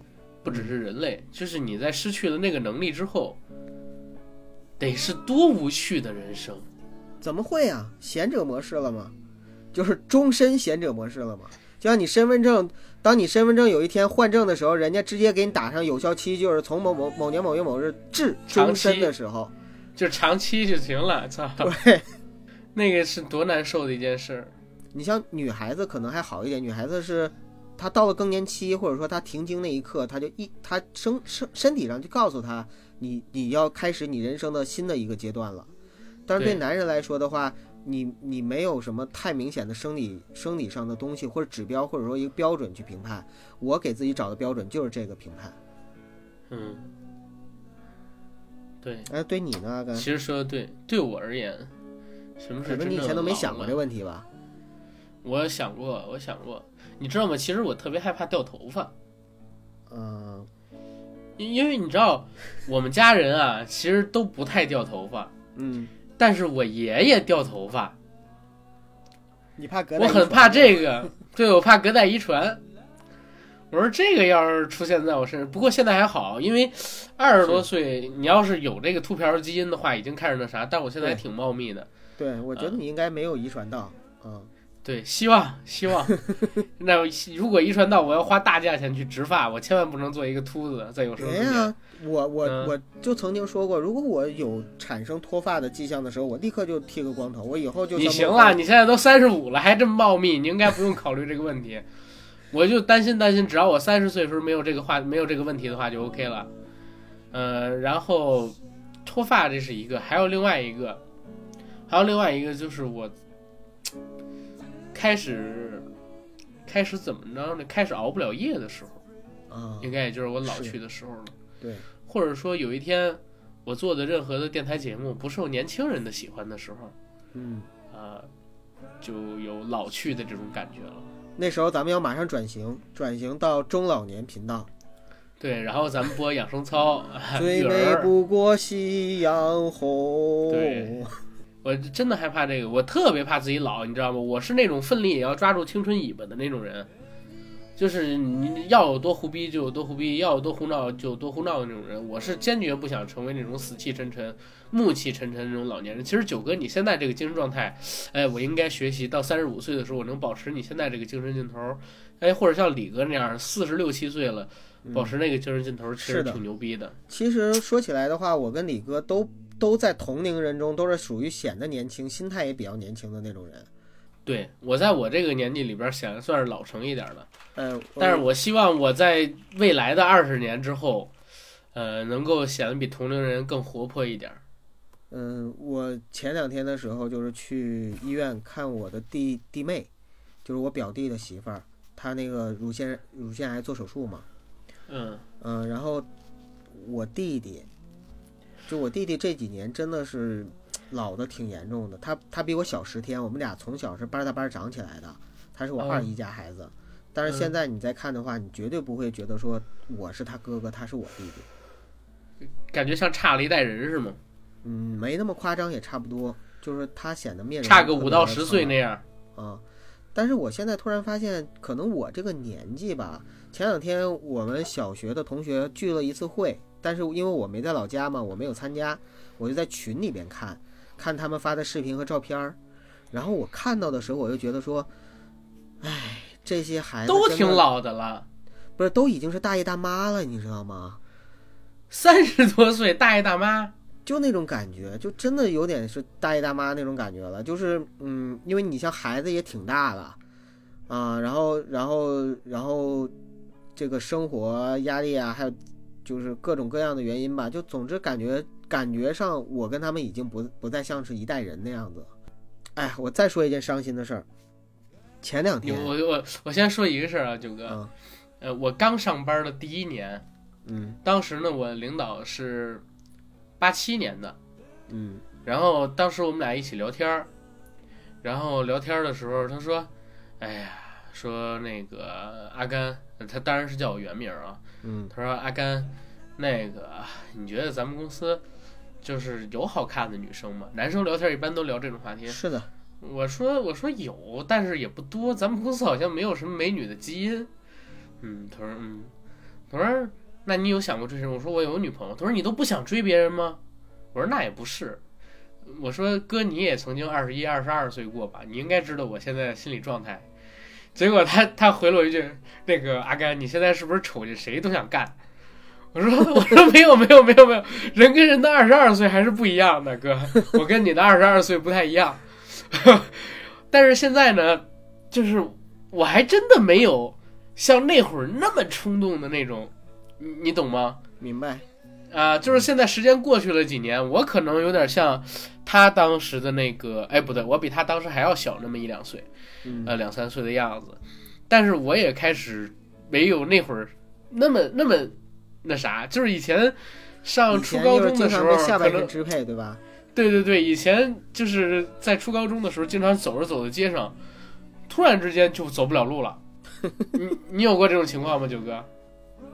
不只是人类，就是你在失去了那个能力之后，得是多无趣的人生。怎么会啊？贤者模式了吗？就是终身贤者模式了吗？就像你身份证，当你身份证有一天换证的时候，人家直接给你打上有效期，就是从某某某年某月某日至终身的时候，就长期就行了，操！对。那个是多难受的一件事儿。你像女孩子可能还好一点，女孩子是她到了更年期，或者说她停经那一刻，她就一她身身身体上就告诉她，你你要开始你人生的新的一个阶段了。但是对对男人来说的话，你你没有什么太明显的生理生理上的东西或者指标，或者说一个标准去评判。我给自己找的标准就是这个评判。嗯，对，哎，对你呢，阿甘？其实说的对，对我而言，什么是可能你以前都没想过这问题吧？我想过，我想过，你知道吗？其实我特别害怕掉头发，嗯，因因为你知道，我们家人啊，其实都不太掉头发，嗯，但是我爷爷掉头发，你怕隔代我很怕这个，对我怕隔代遗传。我说这个要是出现在我身上，不过现在还好，因为二十多岁，你要是有这个秃瓢基因的话，已经开始那啥。但我现在还挺茂密的，对，我觉得你应该没有遗传到，嗯，对，希望 希望。那如果遗传到，我要花大价钱去植发，我千万不能做一个秃子，在有生之年。我我嗯我就曾经说过，如果我有产生脱发的迹象的时候，我立刻就剃个光头，我以后就你行了，你现在都三十五了，还这么茂密，你应该不用考虑这个问题。我就担心担心，只要我三十岁的时候没有这个话，没有这个问题的话，就 OK 了。呃，然后脱发这是一个，还有另外一个，还有另外一个就是我开始开始怎么着呢？开始熬不了夜的时候，啊，应该也就是我老去的时候了。对，或者说有一天我做的任何的电台节目不受年轻人的喜欢的时候，嗯，啊、就有老去的这种感觉了。那时候咱们要马上转型，转型到中老年频道，对，然后咱们播养生操，最。美不过夕阳红。对我真的害怕这个，我特别怕自己老，你知道吗？我是那种奋力也要抓住青春尾巴的那种人，就是你要有多胡逼就有多胡逼，要有多胡闹就有多胡闹的那种人。我是坚决不想成为那种死气沉沉、暮气沉沉的那种老年人。其实九哥，你现在这个精神状态，哎，我应该学习到三十五岁的时候，我能保持你现在这个精神劲头，哎，或者像李哥那样，四十六七岁了，保持那个精神劲头，其实是挺牛逼的。其实说起来的话，我跟李哥都都在同龄人中都是属于显得年轻，心态也比较年轻的那种人。对我在我这个年纪里边，显得算是老成一点的。呃，但是我希望我在未来的二十年之后，呃，能够显得比同龄人更活泼一点儿。嗯，我前两天的时候就是去医院看我的弟弟妹，就是我表弟的媳妇儿，她那个乳腺乳腺癌做手术嘛。嗯，嗯，然后我弟弟，就我弟弟这几年真的是老的挺严重的。他他比我小十天，我们俩从小是班搭班长起来的。他是我二嗯姨家孩子，但是现在你再看的话，你绝对不会觉得说我是他哥哥，他是我弟弟。感觉像差了一代人是吗？嗯，没那么夸张，也差不多，就是他显得面容差个五到十岁那样。啊。但是我现在突然发现，可能我这个年纪吧，前两天我们小学的同学聚了一次会，但是因为我没在老家嘛，我没有参加，我就在群里边看，看他们发的视频和照片儿。然后我看到的时候，我就觉得说，哎，这些孩子都挺，老的了，不是都已经是大爷大妈了，你知道吗？三十多岁大爷大妈。就那种感觉，就真的有点是大爷大妈那种感觉了。就是，嗯，因为你像孩子也挺大了，啊，然后，然后，然后，这个生活压力啊，还有就是各种各样的原因吧，就总之感觉感觉上，我跟他们已经不不再像是一代人那样子。哎，我再说一件伤心的事儿，前两天，我我我先说一个事儿啊，九哥，嗯。呃，我刚上班的第一年，嗯。当时呢，我领导是八七年的，嗯。然后当时我们俩一起聊天儿，然后聊天儿的时候，他说：“哎呀，说那个阿甘，他当然是叫我原名儿啊。嗯他说阿甘，那个你觉得咱们公司就是有好看的女生吗？男生聊天一般都聊这种话题。是的，我说我说有，但是也不多。咱们公司好像没有什么美女的基因。嗯，他说嗯，他说那你有想过追谁？我说我有女朋友。他说你都不想追别人吗？我说那也不是。我说哥，你也曾经二十一、二十二岁过吧？你应该知道我现在的心理状态。结果他他回了我一句：“那个阿甘，你现在是不是瞅见谁都想干？”我说我说没有没有没有没有，人跟人的二十二岁还是不一样的，哥，我跟你的二十二岁不太一样。但是现在呢，就是我还真的没有像那会儿那么冲动的那种，你你懂吗？明白，啊、就是现在时间过去了几年，我可能有点像他当时的那个，哎，不对，我比他当时还要小那么一两岁，呃，两三岁的样子。但是我也开始没有那会儿那么那么那啥，就是以前上初高中的时候，常被下半可能身支配，对吧？对对对，以前就是在初高中的时候，经常走着走在街上，突然之间就走不了路了。你你有过这种情况吗，九哥？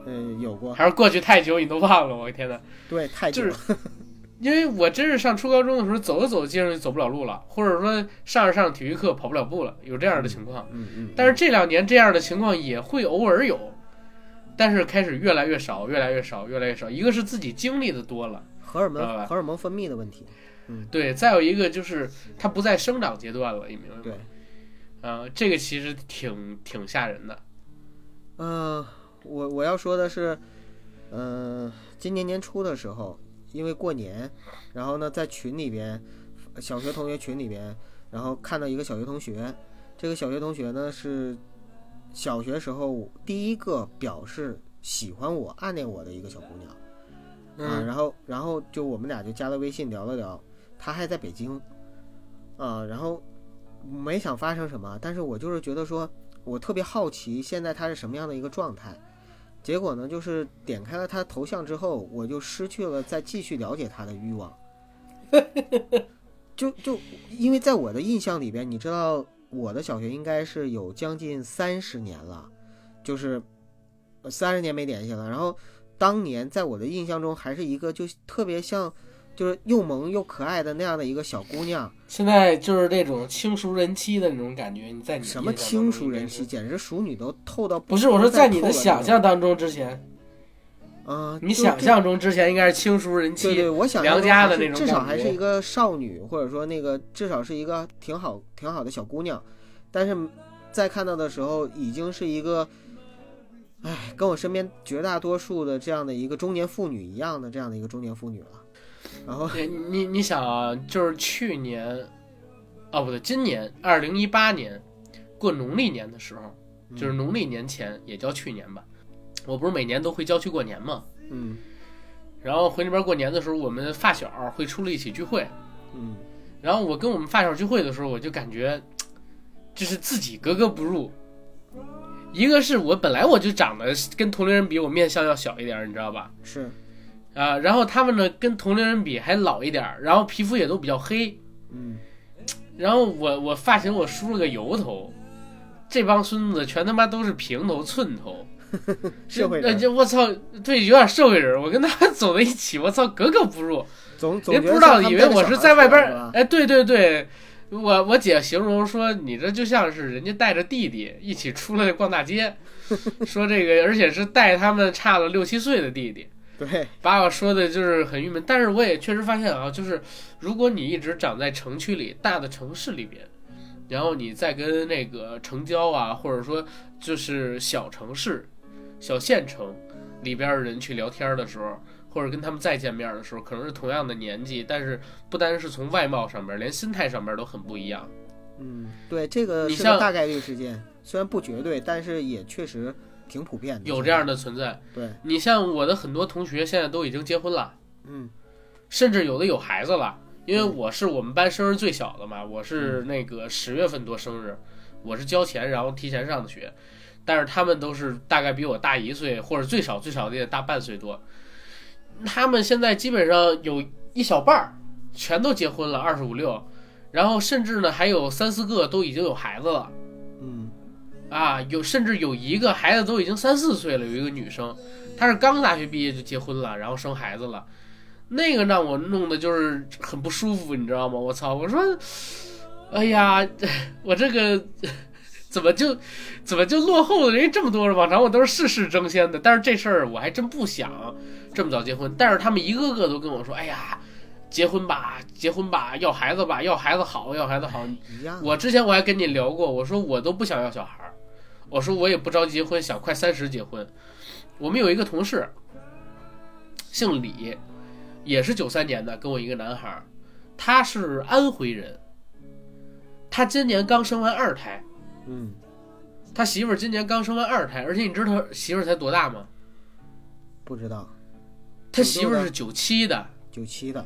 嗯，有过，还是过去太久你都忘了？我的天呐，对，太久就了是。因为我真是上初高中的时候，走着走着街上就走不了路了，或者说上着上着体育课跑不了步了，有这样的情况。嗯嗯。但是这两年这样的情况也会偶尔有，但是开始越来越少，越来越少，越来越少。一个是自己经历的多了，荷尔蒙荷尔蒙分泌的问题。嗯对，再有一个就是它不在生长阶段了，你明白吗？对，啊、这个其实挺挺吓人的。嗯、我我要说的是，嗯、今年年初的时候，因为过年，然后呢，在群里边，小学同学群里边，然后看到一个小学同学，这个小学同学呢是小学时候第一个表示喜欢我、暗恋我的一个小姑娘。啊，嗯然后然后就我们俩就加了微信聊了聊，她还在北京，啊，然后没想发生什么，但是我就是觉得说，我特别好奇现在她是什么样的一个状态，结果呢，就是点开了他头像之后，我就失去了再继续了解他的欲望，就就因为在我的印象里边，你知道我的小学应该是有将近三十年了，就是三十年没联系了，然后。当年在我的印象中，还是一个就特别像，就是又萌又可爱的那样的一个小姑娘。现在就是那种轻熟人妻的那种感觉，你在你什么轻熟人妻？简直熟女都透到不是，我说在你的想象当中之前，嗯、你想象中之前应该是轻熟人妻。对对，我想象良中还是家的那种至少还是一个少女，或者说那个至少是一个挺好挺好的小姑娘，但是在看到的时候，已经是一个，哎，跟我身边绝大多数的这样的一个中年妇女一样的这样的一个中年妇女了。然后，对你你想啊，就是去年，哦不对，今年二零一八年过农历年的时候，就是农历年前，也叫去年吧。我不是每年都回郊区过年嘛，嗯然后回那边过年的时候，我们发小会出来一起聚会。嗯然后我跟我们发小聚会的时候，我就感觉，就是自己格格不入。一个是我本来我就长得跟同龄人比，我面相要小一点，你知道吧？是，啊，然后他们呢跟同龄人比还老一点儿，然后皮肤也都比较黑，嗯然后我我发型我梳了个油头，这帮孙子全他妈都是平头寸头，呃社会人就我操，对，有点社会人，我跟他们走在一起，我操，格格不入。总总不知道以为我是在外边哎，对对对，我我姐形容说你这就像是人家带着弟弟一起出来逛大街，说这个而且是带他们差了六七岁的弟弟，对，把我说的就是很郁闷。但是我也确实发现啊，就是如果你一直长在城区里大的城市里边，然后你再跟那个城郊啊，或者说就是小城市、小县城里边的人去聊天的时候。或者跟他们再见面的时候，可能是同样的年纪，但是不单是从外貌上面，连心态上面都很不一样。嗯，对，这个你像大概率事件，虽然不绝对，但是也确实挺普遍的。有这样的存在。对，你像我的很多同学现在都已经结婚了，嗯甚至有的有孩子了。因为嗯我是我们班生日最小的嘛，我是那个十月份多生日，我是交钱然后提前上的学，但是他们都是大概比我大一岁，或者最少最少的也大半岁多。他们现在基本上有一小半儿全都结婚了，二十五六，然后甚至呢还有三四个都已经有孩子了。嗯啊，有甚至有一个孩子都已经三四岁了，有一个女生，她是刚大学毕业就结婚了，然后生孩子了，那个让我弄的就是很不舒服，你知道吗？我操！我说，哎呀，我这个怎么就怎么就落后了人家这么多？往常我都是事事争先的，但是这事儿我还真不想这么早结婚。但是他们一个个都跟我说，哎呀。结婚吧，结婚吧，要孩子吧，要孩子好，要孩子好。我之前我还跟你聊过，我说我都不想要小孩儿，我说我也不着急结婚，想快三十结婚。我们有一个同事，姓李，也是九三年的，跟我一个男孩儿，他是安徽人，他今年刚生完二胎，嗯，他媳妇儿今年刚生完二胎，而且你知道他媳妇儿才多大吗？不知道他媳妇儿是九七的，九七的，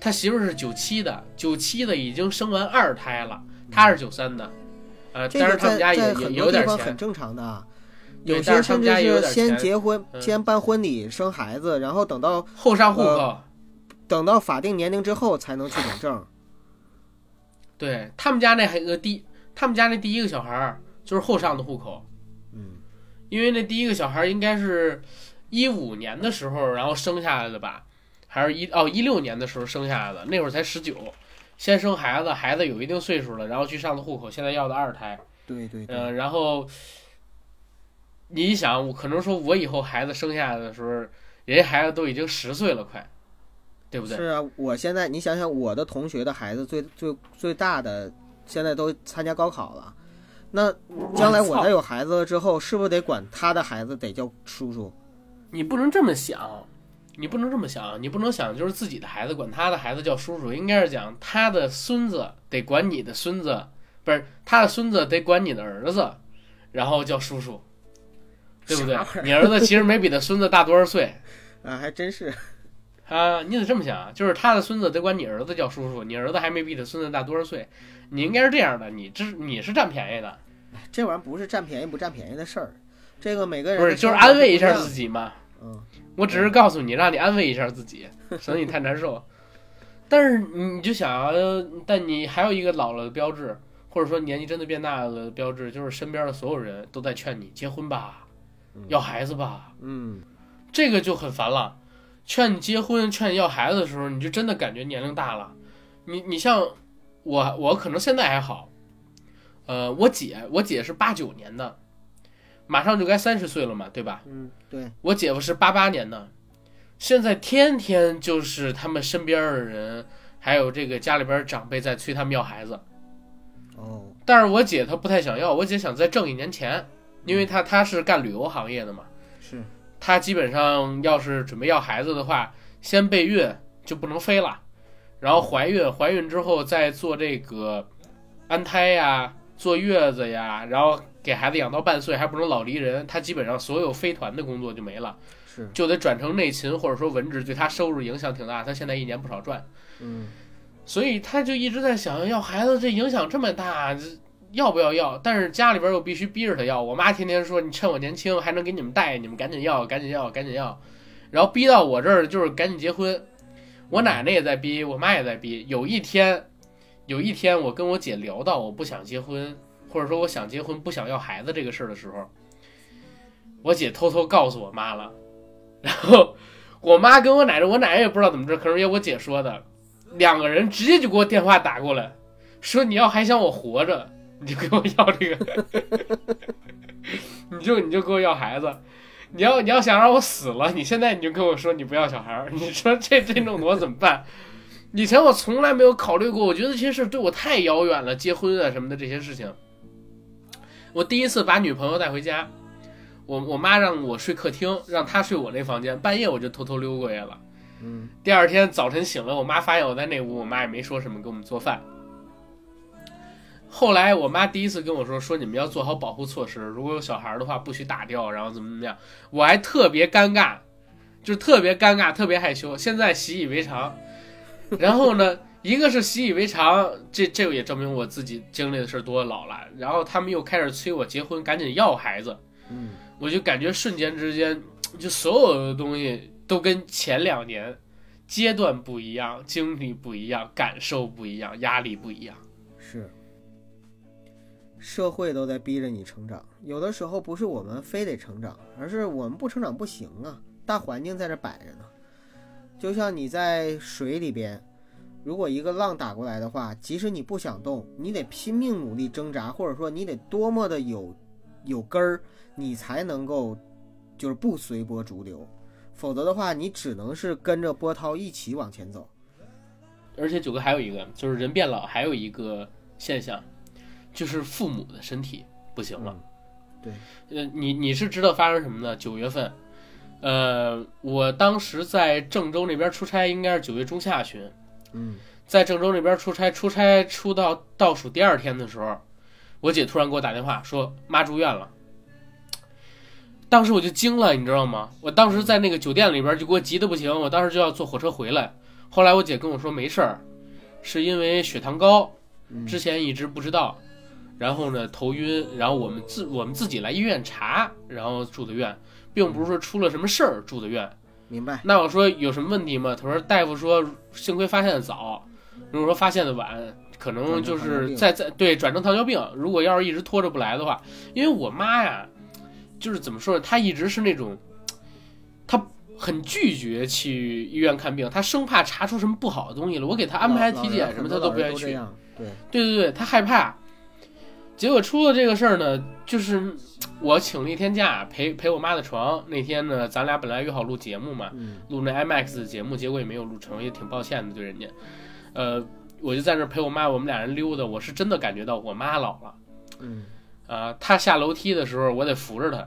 他媳妇儿是九七的，九七的已经生完二胎了，他是九三的，呃，这个在在很多地有点钱方很，正常的有些甚至是先结婚，嗯先办婚礼生孩子，然后等到后上户口，呃等到法定年龄之后才能去领证。对他们家那还有个第，他们家那第一个小孩儿就是后上的户口，嗯，因为那第一个小孩儿应该是一五年的时候，然后生下来的吧，还是一哦一六年的时候生下来的，那会儿才十九，先生孩子，孩子有一定岁数了，然后去上的户口，现在要的二胎，对对对，嗯、然后你一想，我可能说我以后孩子生下来的时候，人家孩子都已经十岁了，快，对不对？是啊，我现在你想想，我的同学的孩子最最最大的现在都参加高考了，那将来我再有孩子了之后，是不是得管他的孩子得叫叔叔？你不能这么想，你不能这么想，你不能想就是自己的孩子管他的孩子叫叔叔，应该是讲他的孙子得管你的孙子，不是他的孙子得管你的儿子，然后叫叔叔，对不对？你儿子其实没比他孙子大多少岁 啊，还真是。啊，你得这么想，就是他的孙子得管你儿子叫叔叔，你儿子还没比他孙子大多少岁，你应该是这样的，你这你是占便宜的，这玩意儿不是占便宜不占便宜的事儿，这个每个人不是就是安慰一下自己嘛。嗯，我只是告诉你，让你安慰一下自己，省得你太难受。但是你就想啊，但你还有一个老了的标志，或者说年纪真的变大了的标志，就是身边的所有人都在劝你结婚吧，要孩子吧，嗯，这个就很烦了。劝你结婚、劝你要孩子的时候，你就真的感觉年龄大了。你你像我，我可能现在还好，呃，我姐，我姐是八九年的，马上就该三十岁了嘛，对吧？嗯，对，我姐夫是八八年的，现在天天就是他们身边的人，还有这个家里边长辈在催他们要孩子。哦，但是我姐她不太想要，我姐想再挣一年钱，因为她她是干旅游行业的嘛，是，她基本上要是准备要孩子的话，先备孕就不能飞了，然后怀孕，怀孕之后再做这个安胎呀、坐月子呀，然后给孩子养到半岁还不能老离人，他基本上所有飞团的工作就没了。是，就得转成内勤或者说文职，对他收入影响挺大。他现在一年不少赚，嗯，所以他就一直在想，要孩子这影响这么大，要不要要？但是家里边又必须逼着他要。我妈天天说，你趁我年轻还能给你们带，你们赶紧要，赶紧要，赶紧要。然后逼到我这儿就是赶紧结婚。我奶奶也在逼，我妈也在逼。有一天，有一天我跟我姐聊到我不想结婚，或者说我想结婚不想要孩子这个事儿的时候，我姐偷偷告诉我妈了。然后我妈跟我奶奶，我奶奶也不知道怎么着，可能也我姐说的，两个人直接就给我电话打过来，说你要还想我活着，你就给我要这个，你就你就给我要孩子，你要你要想让我死了，你现在你就跟我说你不要小孩儿，你说这这弄得我怎么办？以前我从来没有考虑过，我觉得这些事对我太遥远了，结婚啊什么的这些事情。我第一次把女朋友带回家，我我妈让我睡客厅，让她睡我那房间，半夜我就偷偷溜过去了。嗯，第二天早晨醒了，我妈发现我在那屋，我妈也没说什么，给我们做饭。后来我妈第一次跟我说，说你们要做好保护措施，如果有小孩的话，不许打掉，然后怎么怎么样。我还特别尴尬，就特别尴尬，特别害羞。现在习以为常。然后呢，一个是习以为常，这这个也证明我自己经历的事多老了。然后他们又开始催我结婚，赶紧要孩子。嗯，我就感觉瞬间之间，就所有的东西都跟前两年阶段不一样，经历不一样，感受不一样，压力不一样。是。社会都在逼着你成长，有的时候不是我们非得成长，而是我们不成长不行啊，大环境在这摆着呢。就像你在水里边，如果一个浪打过来的话，即使你不想动，你得拼命努力挣扎，或者说你得多么的有有根儿，你才能够就是不随波逐流，否则的话，你只能是跟着波涛一起往前走。而且九哥还有一个，就是人变老，还有一个现象，就是父母的身体不行了。对，呃，你你是知道发生什么呢？九月份，呃，我当时在郑州那边出差，应该是九月中下旬，嗯在郑州那边出差，出差出到倒数第二天的时候，我姐突然给我打电话说妈住院了。当时我就惊了，你知道吗？我当时在那个酒店里边就给我急得不行，我当时就要坐火车回来。后来我姐跟我说没事儿，是因为血糖高，嗯之前一直不知道，然后呢头晕，然后我们自我们自己来医院查，然后住的院，并不是说出了什么事儿住的院。明白。那我说有什么问题吗？他说大夫说幸亏发现的早，如果说发现的晚，可能就是在在对转成糖尿病。如果要是一直拖着不来的话，因为我妈呀，就是怎么说呢，她一直是那种，她很拒绝去医院看病，她生怕查出什么不好的东西了。我给她安排体检什么，她都不愿意去。对，对对对，她害怕。结果出了这个事儿呢，就是我请了一天假陪陪我妈的床。那天呢，咱俩本来约好录节目嘛，嗯录那 IMAX 的节目，结果也没有录成，也挺抱歉的对人家。呃，我就在那儿陪我妈，我们俩人溜达，我是真的感觉到我妈老了。嗯啊、她下楼梯的时候，我得扶着她，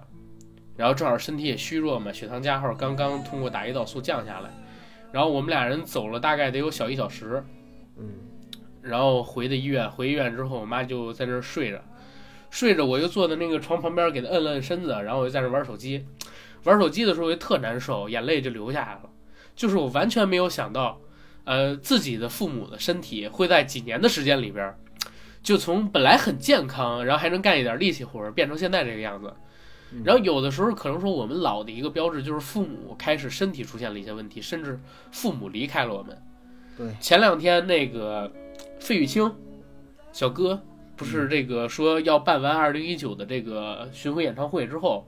然后正好身体也虚弱嘛，血糖加号刚刚通过打胰岛素降下来，然后我们俩人走了大概得有小一小时，嗯然后回的医院，回医院之后，我妈就在那儿睡着，睡着我就坐在那个床旁边给她摁了摁身子，然后我就在那玩手机，玩手机的时候我就特难受，眼泪就流下来了，就是我完全没有想到，呃，自己的父母的身体会在几年的时间里边儿，就从本来很健康，然后还能干一点力气活儿，变成现在这个样子。嗯。然后有的时候可能说我们老的一个标志就是父母开始身体出现了一些问题，甚至父母离开了我们。对，前两天那个费玉清小哥不是这个说要办完二零一九的这个巡回演唱会之后，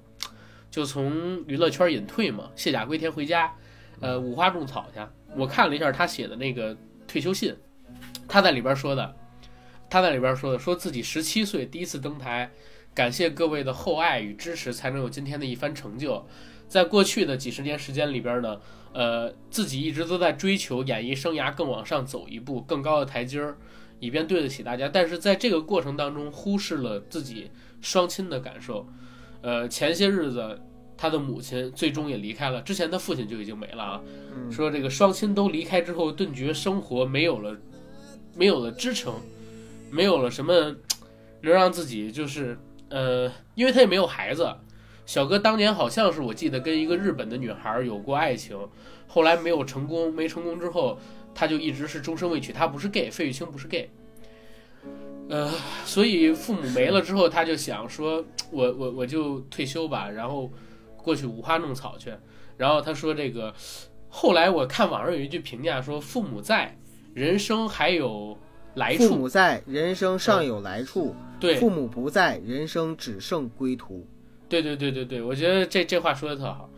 就从娱乐圈隐退嘛，卸甲归田回家，呃，五花种草去。我看了一下他写的那个退休信，他在里边说的，他在里边说的，说自己十七岁第一次登台，感谢各位的厚爱与支持，才能有今天的一番成就。在过去的几十年时间里边呢，呃，自己一直都在追求演艺生涯更往上走一步，更高的台阶儿，以便对得起大家。但是在这个过程当中，忽视了自己双亲的感受。呃，前些日子他的母亲最终也离开了，之前他父亲就已经没了啊。嗯说这个双亲都离开之后，顿觉生活没有了，没有了支撑，没有了什么 能让自己就是呃，因为他也没有孩子。小哥当年好像是我记得跟一个日本的女孩有过爱情，后来没有成功，没成功之后，他就一直是终身未娶。他不是 gay，费玉清不是 gay。呃，所以父母没了之后，他就想说，我我我就退休吧，然后过去五花弄草去。然后他说这个，后来我看网上有一句评价说，父母在，人生还有来处。父母在，人生尚有来处；对，父母不在，人生只剩归途。对对对对对，我觉得这这话说的特好。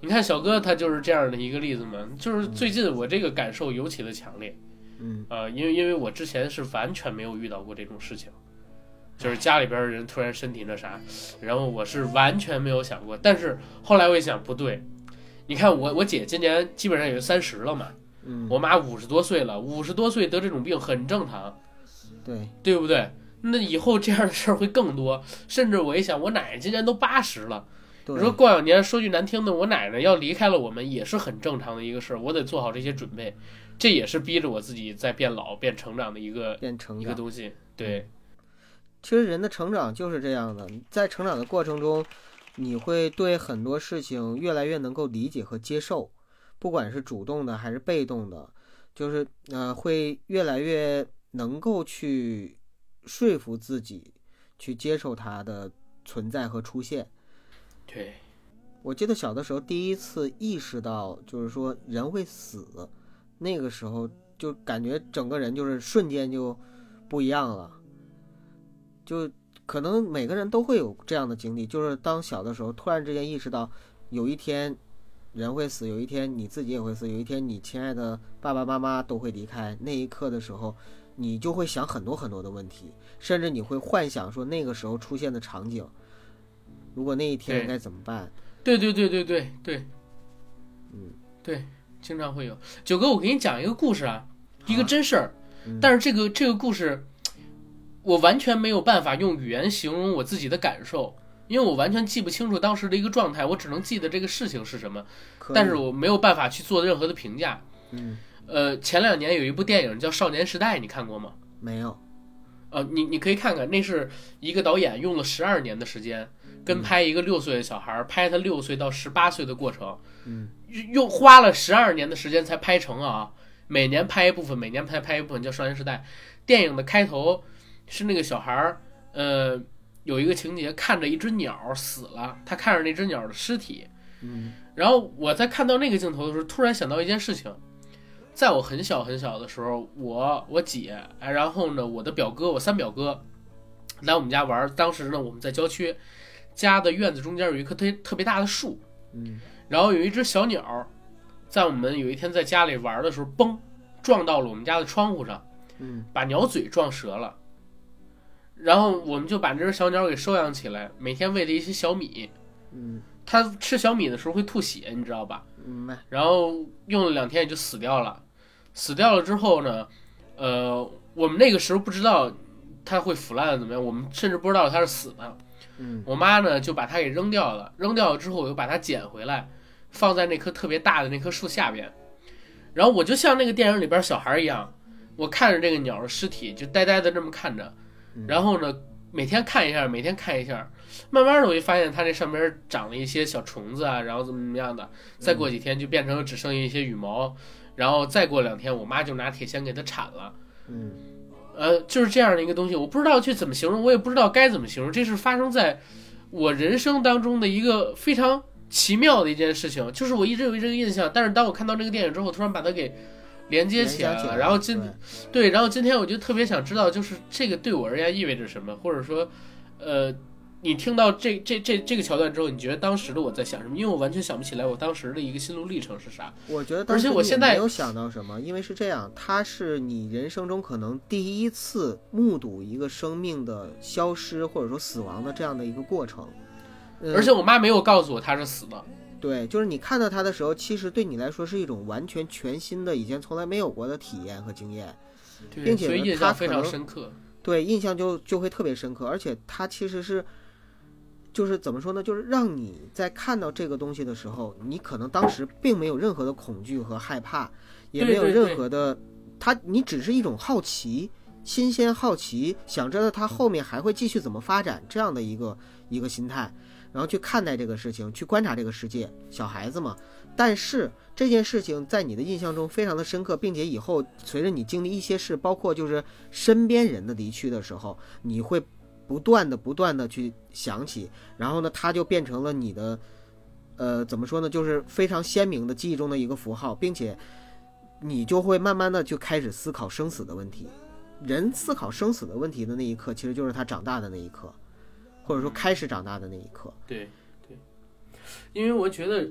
你看小哥他就是这样的一个例子嘛，就是最近我这个感受尤其的强烈，嗯呃，因为因为我之前是完全没有遇到过这种事情，就是家里边人突然身体那啥，然后我是完全没有想过，但是后来我一想不对，你看我我姐今年基本上也就三十了嘛，嗯，我妈五十多岁了，五十多岁得这种病很正常，对，对不对？那以后这样的事儿会更多，甚至我一想，我奶奶今年都八十了。对你说过两年，说句难听的，我奶奶要离开了我们，也是很正常的一个事儿，我得做好这些准备，这也是逼着我自己在变老、变成长的一个一个变成一个。东西。对，其实人的成长就是这样的，在成长的过程中，你会对很多事情越来越能够理解和接受，不管是主动的还是被动的，就是呃，会越来越能够去说服自己去接受它的存在和出现。对，我记得小的时候第一次意识到，就是说人会死，那个时候就感觉整个人就是瞬间就不一样了，就可能每个人都会有这样的经历，就是当小的时候突然之间意识到，有一天人会死，有一天你自己也会死，有一天你亲爱的爸爸妈妈都会离开，那一刻的时候，你就会想很多很多的问题，甚至你会幻想说那个时候出现的场景，如果那一天应该怎么办？对对对对对。对，嗯，对，经常会有。九哥，我给你讲一个故事啊，一个真事儿，嗯。但是这个这个故事，我完全没有办法用语言形容我自己的感受，因为我完全记不清楚当时的一个状态，我只能记得这个事情是什么，但是我没有办法去做任何的评价。嗯呃，前两年有一部电影叫《少年时代》，你看过吗？没有，呃，你你可以看看，那是一个导演用了十二年的时间，跟拍一个六岁的小孩儿，拍他六岁到十八岁的过程，嗯，用花了十二年的时间才拍成啊，每年拍一部分，每年拍拍一部分，叫《少年时代》。电影的开头是那个小孩儿，呃，有一个情节，看着一只鸟死了，他看着那只鸟的尸体，嗯然后我在看到那个镜头的时候，突然想到一件事情，在我很小很小的时候，我我姐，哎，然后呢，我的表哥，我三表哥来我们家玩儿，当时呢我们在郊区，家的院子中间有一棵特特别大的树，嗯然后有一只小鸟，在我们有一天在家里玩的时候，嘣，撞到了我们家的窗户上，嗯把鸟嘴撞折了。然后我们就把这只小鸟给收养起来，每天喂了一些小米。嗯，它吃小米的时候会吐血，你知道吧？明白。然后用了两天也就死掉了。死掉了之后呢，呃，我们那个时候不知道它会腐烂怎么样，我们甚至不知道它是死的。嗯我妈呢就把它给扔掉了，扔掉了之后我又把它捡回来，放在那棵特别大的那棵树下边。然后我就像那个电影里边小孩一样，我看着这个鸟的尸体，就呆呆的这么看着。然后呢，每天看一下，每天看一下，慢慢的我就发现它这上边长了一些小虫子啊，然后怎么怎么样的。再过几天就变成了只剩下一些羽毛，然后再过两天，我妈就拿铁锨给它铲了。嗯呃，就是这样的一个东西，我不知道去怎么形容，我也不知道该怎么形容。这是发生在我人生当中的一个非常奇妙的一件事情，就是我一直有这个印象，但是当我看到这个电影之后，突然把它给连接起来了。起来然后今对对，然后今天我就特别想知道，就是这个对我而言意味着什么，或者说，呃，你听到这这这这个桥段之后，你觉得当时的我在想什么？因为我完全想不起来我当时的一个心路历程是啥。我觉得当而且时我现在没有想到什么，因为是这样，它是你人生中可能第一次目睹一个生命的消失或者说死亡的这样的一个过程。嗯而且我妈没有告诉我他是死的。对，就是你看到它的时候，其实对你来说是一种完全全新的、以前从来没有过的体验和经验。并且他印象非常深刻。对，印象就就会特别深刻，而且它其实是，就是怎么说呢？就是让你在看到这个东西的时候，你可能当时并没有任何的恐惧和害怕，也没有任何的，他你只是一种好奇、新鲜好奇，想知道它后面还会继续怎么发展这样的一个一个心态，然后去看待这个事情，去观察这个世界。小孩子嘛，但是这件事情在你的印象中非常的深刻，并且以后随着你经历一些事，包括就是身边人的离去的时候，你会不断的不断的去想起，然后呢，它就变成了你的，呃，怎么说呢，就是非常鲜明的记忆中的一个符号，并且你就会慢慢的就开始思考生死的问题。人思考生死的问题的那一刻，其实就是他长大的那一刻，或者说开始长大的那一刻。对对，因为我觉得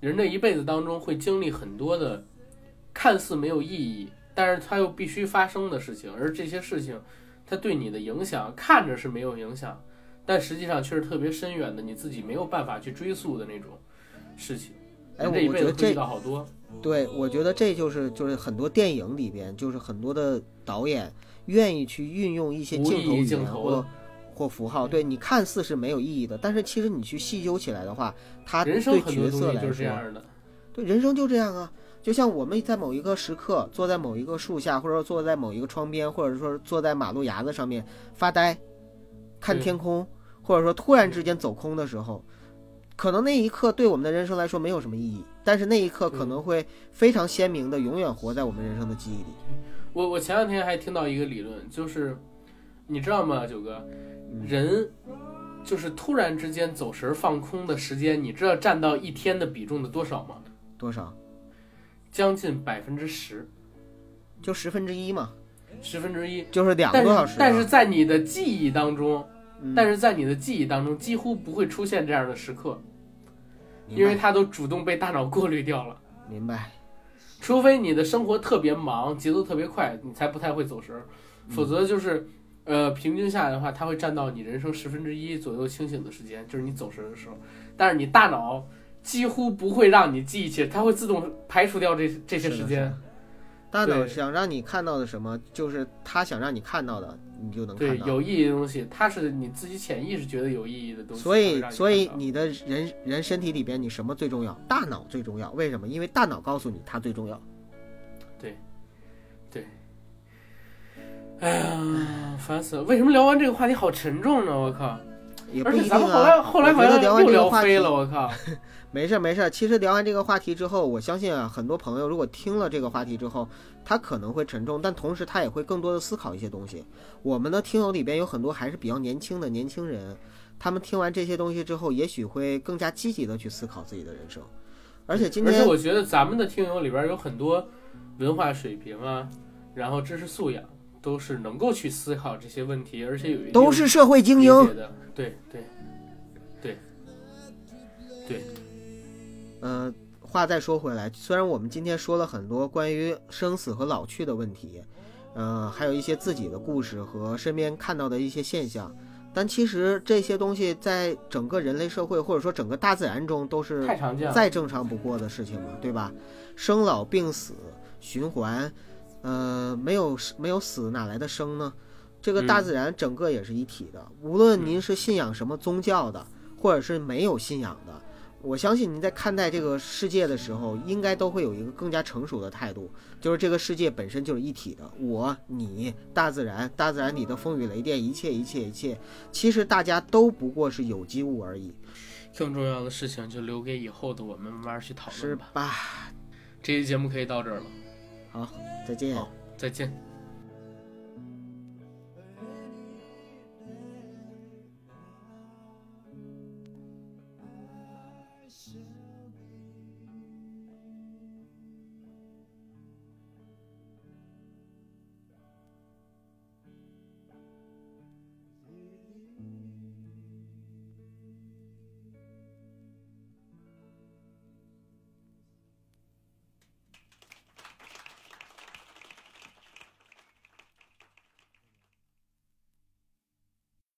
人这一辈子当中会经历很多的看似没有意义，但是它又必须发生的事情，而这些事情它对你的影响看着是没有影响，但实际上却是特别深远的，你自己没有办法去追溯的那种事情。哎，我觉得这辈子会遇到好多，对，我觉得这就是就是很多电影里边，就是很多的导演愿意去运用一些镜头语镜头言或或符号，对你看似是没有意义的，但是其实你去细究起来的话，他对人生很多角色来就是这说，样的。对人生就这样啊。就像我们在某一个时刻坐在某一个树下，或者说坐在某一个窗边，或者说坐在马路牙子上面发呆，看天空，或者说突然之间走空的时候，可能那一刻对我们的人生来说没有什么意义，但是那一刻可能会非常鲜明的永远活在我们人生的记忆里。我我前两天还听到一个理论，就是你知道吗，九哥，人就是突然之间走神儿放空的时间，你知道占到一天的比重的多少吗？多少？将近百分之十，就十分之一嘛，十分之一。就是两个但多小时但是在你的记忆当中，嗯。但是在你的记忆当中几乎不会出现这样的时刻，因为它都主动被大脑过滤掉了。明白，除非你的生活特别忙，节奏特别快，你才不太会走神儿，嗯。否则就是，呃，平均下来的话，它会占到你人生十分之一左右清醒的时间，就是你走神儿的时候。但是你大脑几乎不会让你记忆起，它会自动排除掉这这些时间。大脑想让你看到的什么，就是他想让你看到的，你就能看对，到。有意义的东西，它是你自己潜意识觉得有意义的东西所。以，所以你的人人身体里边，你什么最重要？大脑最重要。为什么？因为大脑告诉你它最重要。对，对哎呀，烦死了！为什么聊完这个话题好沉重呢？我靠！也不一定而且咱们后来啊。后来好像又聊飞了，我靠！没事儿没事儿。其实聊完这个话题之后，我相信啊，很多朋友如果听了这个话题之后，他可能会沉重，但同时他也会更多的思考一些东西。我们的听友里边有很多还是比较年轻的年轻人，他们听完这些东西之后，也许会更加积极的去思考自己的人生。而且今天而且我觉得咱们的听友里边有很多文化水平啊，然后知识素养都是能够去思考这些问题，而且有一都是社会精理英。对对对对，呃，话再说回来，虽然我们今天说了很多关于生死和老去的问题，呃，还有一些自己的故事和身边看到的一些现象，但其实这些东西在整个人类社会或者说整个大自然中都是太常见了。再正常不过的事情了，对吧？生老病死循环，呃，没有没有死哪来的生呢？这个大嗯自然整个也是一体的，无论您是信仰什么宗教的，或者是没有信仰的，我相信您在看待这个世界的时候，应该都会有一个更加成熟的态度，就是这个世界本身就是一体的，我、你、大自然，大自然里的风雨雷电，一切一切一切，其实大家都不过是有机物而已，更重要的事情就留给以后的我们慢慢去讨论吧。吧？这期节目可以到这儿了，好，再见。好再见。